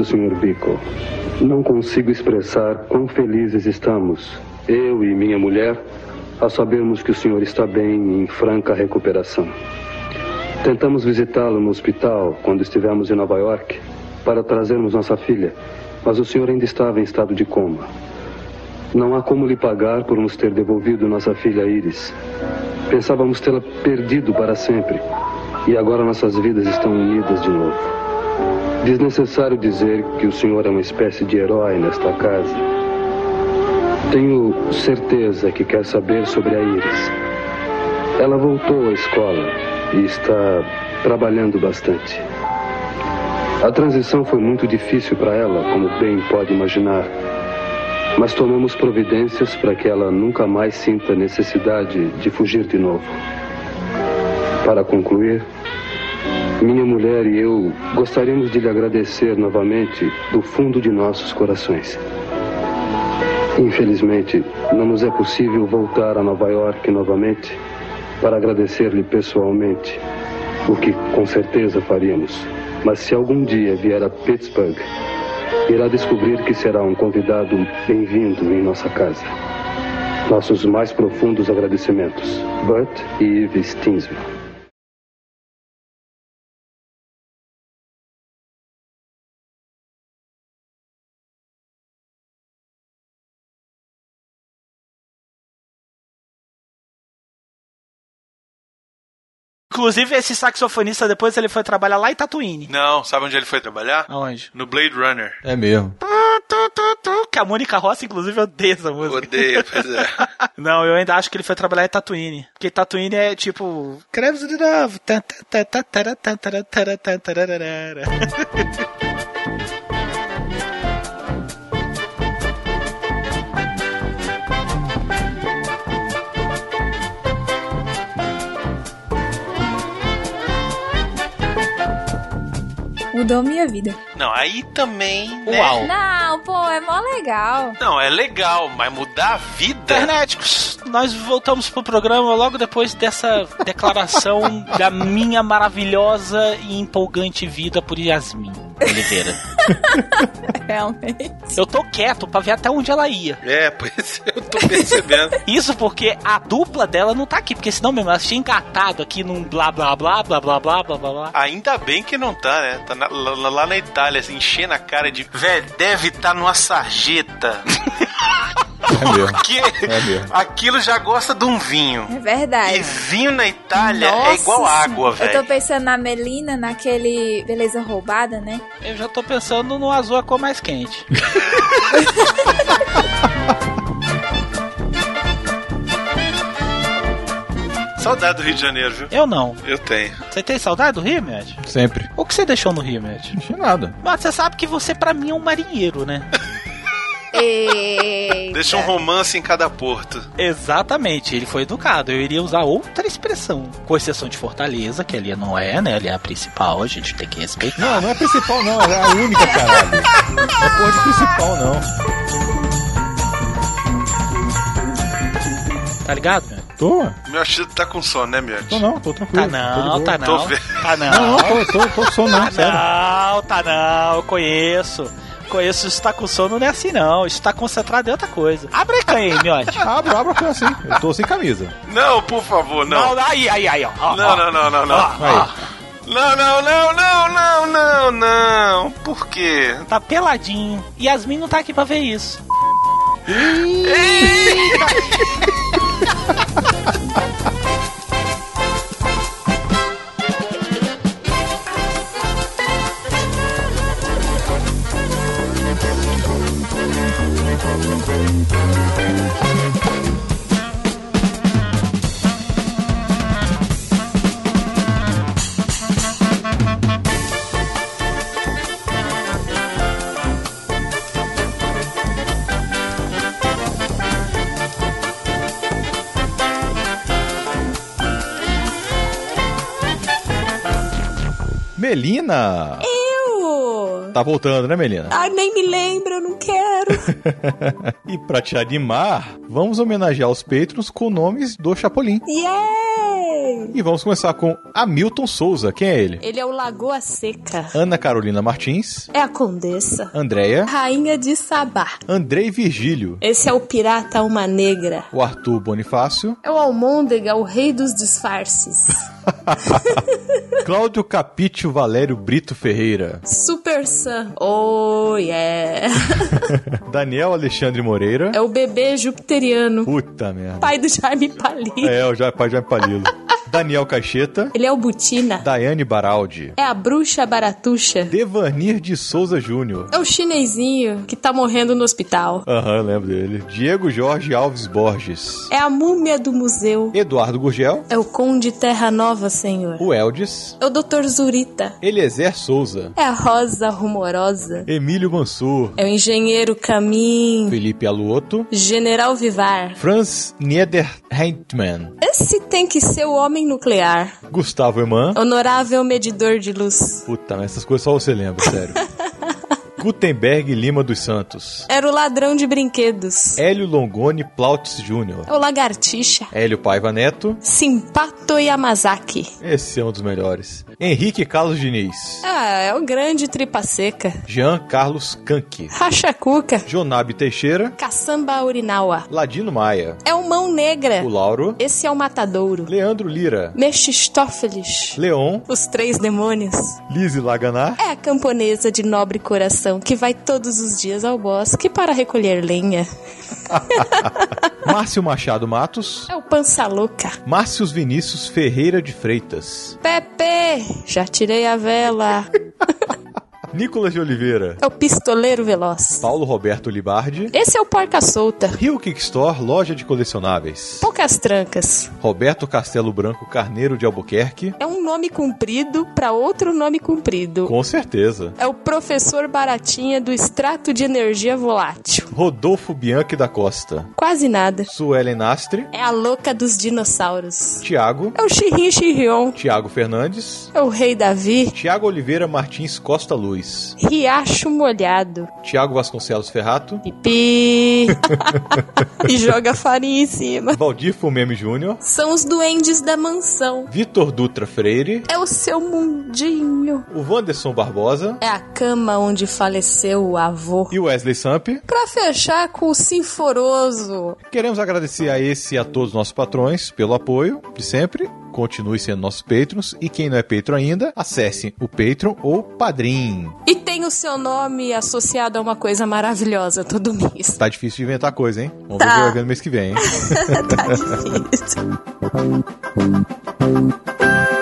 [SPEAKER 11] Sr. Bico. Não consigo expressar quão felizes estamos, eu e minha mulher, a sabermos que o senhor está bem em franca recuperação. Tentamos visitá-lo no hospital quando estivemos em Nova York para trazermos nossa filha, mas o senhor ainda estava em estado de coma. Não há como lhe pagar por nos ter devolvido nossa filha Iris. Pensávamos tê-la perdido para sempre e agora nossas vidas estão unidas de novo. Desnecessário dizer que o senhor é uma espécie de herói nesta casa. Tenho certeza que quer saber sobre a Iris. Ela voltou à escola e está trabalhando bastante. A transição foi muito difícil para ela, como bem pode imaginar. Mas tomamos providências para que ela nunca mais sinta necessidade de fugir de novo. Para concluir, minha mulher e eu gostaríamos de lhe agradecer novamente do fundo de nossos corações. Infelizmente, não nos é possível voltar a Nova York novamente para agradecer-lhe pessoalmente, o que com certeza faríamos. Mas se algum dia vier a Pittsburgh, irá descobrir que será um convidado bem-vindo em nossa casa. Nossos mais profundos agradecimentos. Bert e Eve Stinsville.
[SPEAKER 1] Inclusive, esse saxofonista depois ele foi trabalhar lá em Tatooine.
[SPEAKER 4] Não, sabe onde ele foi trabalhar?
[SPEAKER 1] Aonde?
[SPEAKER 4] No Blade Runner.
[SPEAKER 5] É mesmo.
[SPEAKER 1] Que a Mônica Rossi, inclusive, odeia essa música.
[SPEAKER 4] Odeia, pois é.
[SPEAKER 1] Não, eu ainda acho que ele foi trabalhar em Tatooine. Porque Tatooine é tipo. Cremos de novo.
[SPEAKER 6] Mudou minha vida.
[SPEAKER 4] Não, aí também. Né?
[SPEAKER 1] Uau.
[SPEAKER 6] Não, pô, é mó legal.
[SPEAKER 4] Não, é legal, mas mudar a vida.
[SPEAKER 1] Internéticos, nós voltamos pro programa logo depois dessa declaração da minha maravilhosa e empolgante vida por Yasmin Oliveira.
[SPEAKER 6] Realmente.
[SPEAKER 1] Eu tô quieto pra ver até onde ela ia.
[SPEAKER 4] É, pois eu tô percebendo.
[SPEAKER 1] Isso porque a dupla dela não tá aqui, porque senão mesmo ela tinha engatado aqui num blá blá blá blá blá blá blá blá blá.
[SPEAKER 4] Ainda bem que não tá, né? Tá na- lá, lá na Itália, assim, enchendo a cara de. Velho, deve estar numa sarjeta.
[SPEAKER 5] É mesmo.
[SPEAKER 4] Porque
[SPEAKER 5] É mesmo.
[SPEAKER 4] aquilo já gosta de um vinho.
[SPEAKER 6] É verdade.
[SPEAKER 4] E vinho na Itália
[SPEAKER 6] Nossa
[SPEAKER 4] é igual água,
[SPEAKER 6] Senhora. Eu
[SPEAKER 4] velho.
[SPEAKER 6] tô pensando na Melina, naquele Beleza Roubada, né?
[SPEAKER 1] Eu já tô pensando no azul a cor mais quente.
[SPEAKER 4] Saudade do Rio de Janeiro, viu?
[SPEAKER 1] Eu não.
[SPEAKER 4] Eu tenho.
[SPEAKER 1] Você tem saudade do Rio, Med?
[SPEAKER 5] Sempre.
[SPEAKER 1] O que você deixou no Rio, Med?
[SPEAKER 5] Não tinha nada.
[SPEAKER 1] Mas você sabe que você, pra mim, é um marinheiro, né?
[SPEAKER 4] Deixa um romance em cada porto.
[SPEAKER 1] Exatamente, ele foi educado. Eu iria usar outra expressão. Com exceção de Fortaleza, que ali não é, né? Ali é a principal, a gente tem que respeitar.
[SPEAKER 5] Não, não é principal, não. É a única, caralho. Não é porra de principal, não.
[SPEAKER 1] Tá ligado, Med?
[SPEAKER 5] Tô.
[SPEAKER 4] Meu achado tá com sono, né, meu?
[SPEAKER 5] Tô não, tô tranquilo.
[SPEAKER 1] Tá não, tá não.
[SPEAKER 4] Tô vendo.
[SPEAKER 1] Tá não.
[SPEAKER 5] Não, não, tô, tô, tô sono não,
[SPEAKER 1] Tá
[SPEAKER 5] sério.
[SPEAKER 1] não, tá não, eu conheço. Conheço, isso tá com sono não é assim não. Isso tá concentrado em outra coisa. Abre a canha aí, miote.
[SPEAKER 5] Abro, abro, foi assim. Eu tô sem camisa.
[SPEAKER 4] Não, por favor, não.
[SPEAKER 1] Não, aí, aí, aí, ó. ó,
[SPEAKER 4] Não,
[SPEAKER 1] ó.
[SPEAKER 4] não, não, não, não. Não, não, não, não, não, não, não. Por quê?
[SPEAKER 1] Tá peladinho. Yasmin não tá aqui pra ver isso.
[SPEAKER 5] Melina!
[SPEAKER 6] Eu!
[SPEAKER 5] Tá voltando, né, Melina?
[SPEAKER 6] Ai, nem me lembra, eu não quero.
[SPEAKER 5] e pra te animar, vamos homenagear os Patrons com nomes do Chapolin.
[SPEAKER 6] Yay!
[SPEAKER 5] E vamos começar com Hamilton Souza. Quem é ele?
[SPEAKER 14] Ele é o Lagoa Seca.
[SPEAKER 5] Ana Carolina Martins.
[SPEAKER 14] É a Condessa.
[SPEAKER 5] Andréia.
[SPEAKER 14] Rainha de Sabá.
[SPEAKER 5] Andrei Virgílio.
[SPEAKER 14] Esse é o Pirata Alma Negra.
[SPEAKER 5] O Arthur Bonifácio.
[SPEAKER 14] É o Almôndega, o rei dos disfarces.
[SPEAKER 5] Cláudio Capítio Valério Brito Ferreira.
[SPEAKER 14] Super Sam. Oh, yeah.
[SPEAKER 5] Daniel Alexandre Moreira.
[SPEAKER 14] É o bebê jupiteriano.
[SPEAKER 5] Puta merda.
[SPEAKER 14] Pai do Jaime Palito.
[SPEAKER 5] É, o pai Jaime Palilo. Daniel Caixeta.
[SPEAKER 14] Ele é o Butina.
[SPEAKER 5] Daiane Baraldi.
[SPEAKER 14] É a bruxa baratuxa.
[SPEAKER 5] Devanir de Souza Júnior.
[SPEAKER 14] É o chinesinho que tá morrendo no hospital.
[SPEAKER 5] Aham, lembro dele. Diego Jorge Alves Borges.
[SPEAKER 14] É a múmia do museu.
[SPEAKER 5] Eduardo Gurgel.
[SPEAKER 14] É o Conde Terra Nova, senhor.
[SPEAKER 5] O Eldis.
[SPEAKER 14] É o Dr. Zurita.
[SPEAKER 5] Eliezer Souza.
[SPEAKER 14] É a Rosa Rumorosa.
[SPEAKER 5] Emílio Mansur.
[SPEAKER 14] É o Engenheiro Camin.
[SPEAKER 5] Felipe Aluoto.
[SPEAKER 14] General Vivar.
[SPEAKER 5] Franz Niederheitmann.
[SPEAKER 14] Esse tem que ser o homem nuclear.
[SPEAKER 5] Gustavo Eman.
[SPEAKER 14] Honorável medidor de luz.
[SPEAKER 5] Puta, mas essas coisas só você lembra, sério. Gutenberg Lima dos Santos.
[SPEAKER 14] Era o ladrão de brinquedos.
[SPEAKER 5] Hélio Longoni Plautz Jr.
[SPEAKER 14] É o lagartixa.
[SPEAKER 5] Hélio Paiva Neto.
[SPEAKER 14] Simpato Yamazaki.
[SPEAKER 5] Esse é um dos melhores. Henrique Carlos Diniz.
[SPEAKER 14] Ah, é o grande tripa seca.
[SPEAKER 5] Jean Carlos Kank.
[SPEAKER 14] Racha Cuca.
[SPEAKER 5] Jonabe Teixeira.
[SPEAKER 14] Caçamba Urinawa.
[SPEAKER 5] Ladino Maia.
[SPEAKER 14] É o Mão Negra.
[SPEAKER 5] O Lauro.
[SPEAKER 14] Esse é o Matadouro.
[SPEAKER 5] Leandro Lira.
[SPEAKER 14] Mephistófeles.
[SPEAKER 5] Leon.
[SPEAKER 14] Os Três Demônios.
[SPEAKER 5] Lise Laganar.
[SPEAKER 14] É a camponesa de nobre coração que vai todos os dias ao bosque para recolher lenha.
[SPEAKER 5] Márcio Machado Matos.
[SPEAKER 14] É o Pança Louca.
[SPEAKER 5] Márcios Vinícius Ferreira de Freitas.
[SPEAKER 14] Pepe, já tirei a vela.
[SPEAKER 5] Nicolas de Oliveira.
[SPEAKER 14] É o Pistoleiro Veloz.
[SPEAKER 5] Paulo Roberto Libardi.
[SPEAKER 14] Esse é o Porca Solta.
[SPEAKER 5] Rio Kick Store, loja de colecionáveis.
[SPEAKER 14] Poucas trancas.
[SPEAKER 5] Roberto Castelo Branco Carneiro de Albuquerque.
[SPEAKER 14] É um nome comprido para outro nome comprido.
[SPEAKER 5] Com certeza.
[SPEAKER 14] É o professor Baratinha do extrato de energia volátil.
[SPEAKER 5] Rodolfo Bianchi da Costa.
[SPEAKER 14] Quase nada.
[SPEAKER 5] Suelen Astre.
[SPEAKER 14] É a louca dos dinossauros.
[SPEAKER 5] Tiago.
[SPEAKER 14] É o Xirrin Xirrion.
[SPEAKER 5] Tiago Fernandes.
[SPEAKER 14] É o Rei Davi.
[SPEAKER 5] Tiago Oliveira Martins Costa Luz.
[SPEAKER 14] Riacho Molhado.
[SPEAKER 5] Tiago Vasconcelos Ferrato.
[SPEAKER 14] Pipi. e joga farinha em cima.
[SPEAKER 5] Valdir Fumeme Júnior.
[SPEAKER 14] São os duendes da mansão.
[SPEAKER 5] Vitor Dutra Freire.
[SPEAKER 14] É o seu mundinho.
[SPEAKER 5] O Wanderson Barbosa.
[SPEAKER 14] É a cama onde faleceu o avô.
[SPEAKER 5] E o Wesley Samp.
[SPEAKER 14] Pra fechar com o Sinforoso.
[SPEAKER 5] Queremos agradecer a esse e a todos os nossos patrões pelo apoio de sempre. Continue sendo nossos patrons. E quem não é patron ainda, acesse o Patreon ou Padrim.
[SPEAKER 14] E tem o seu nome associado a uma coisa maravilhosa todo mês.
[SPEAKER 5] Tá difícil de inventar coisa, hein? Vamos
[SPEAKER 14] Tá.
[SPEAKER 5] ver o que vai ver no mês que vem, hein?
[SPEAKER 14] tá difícil.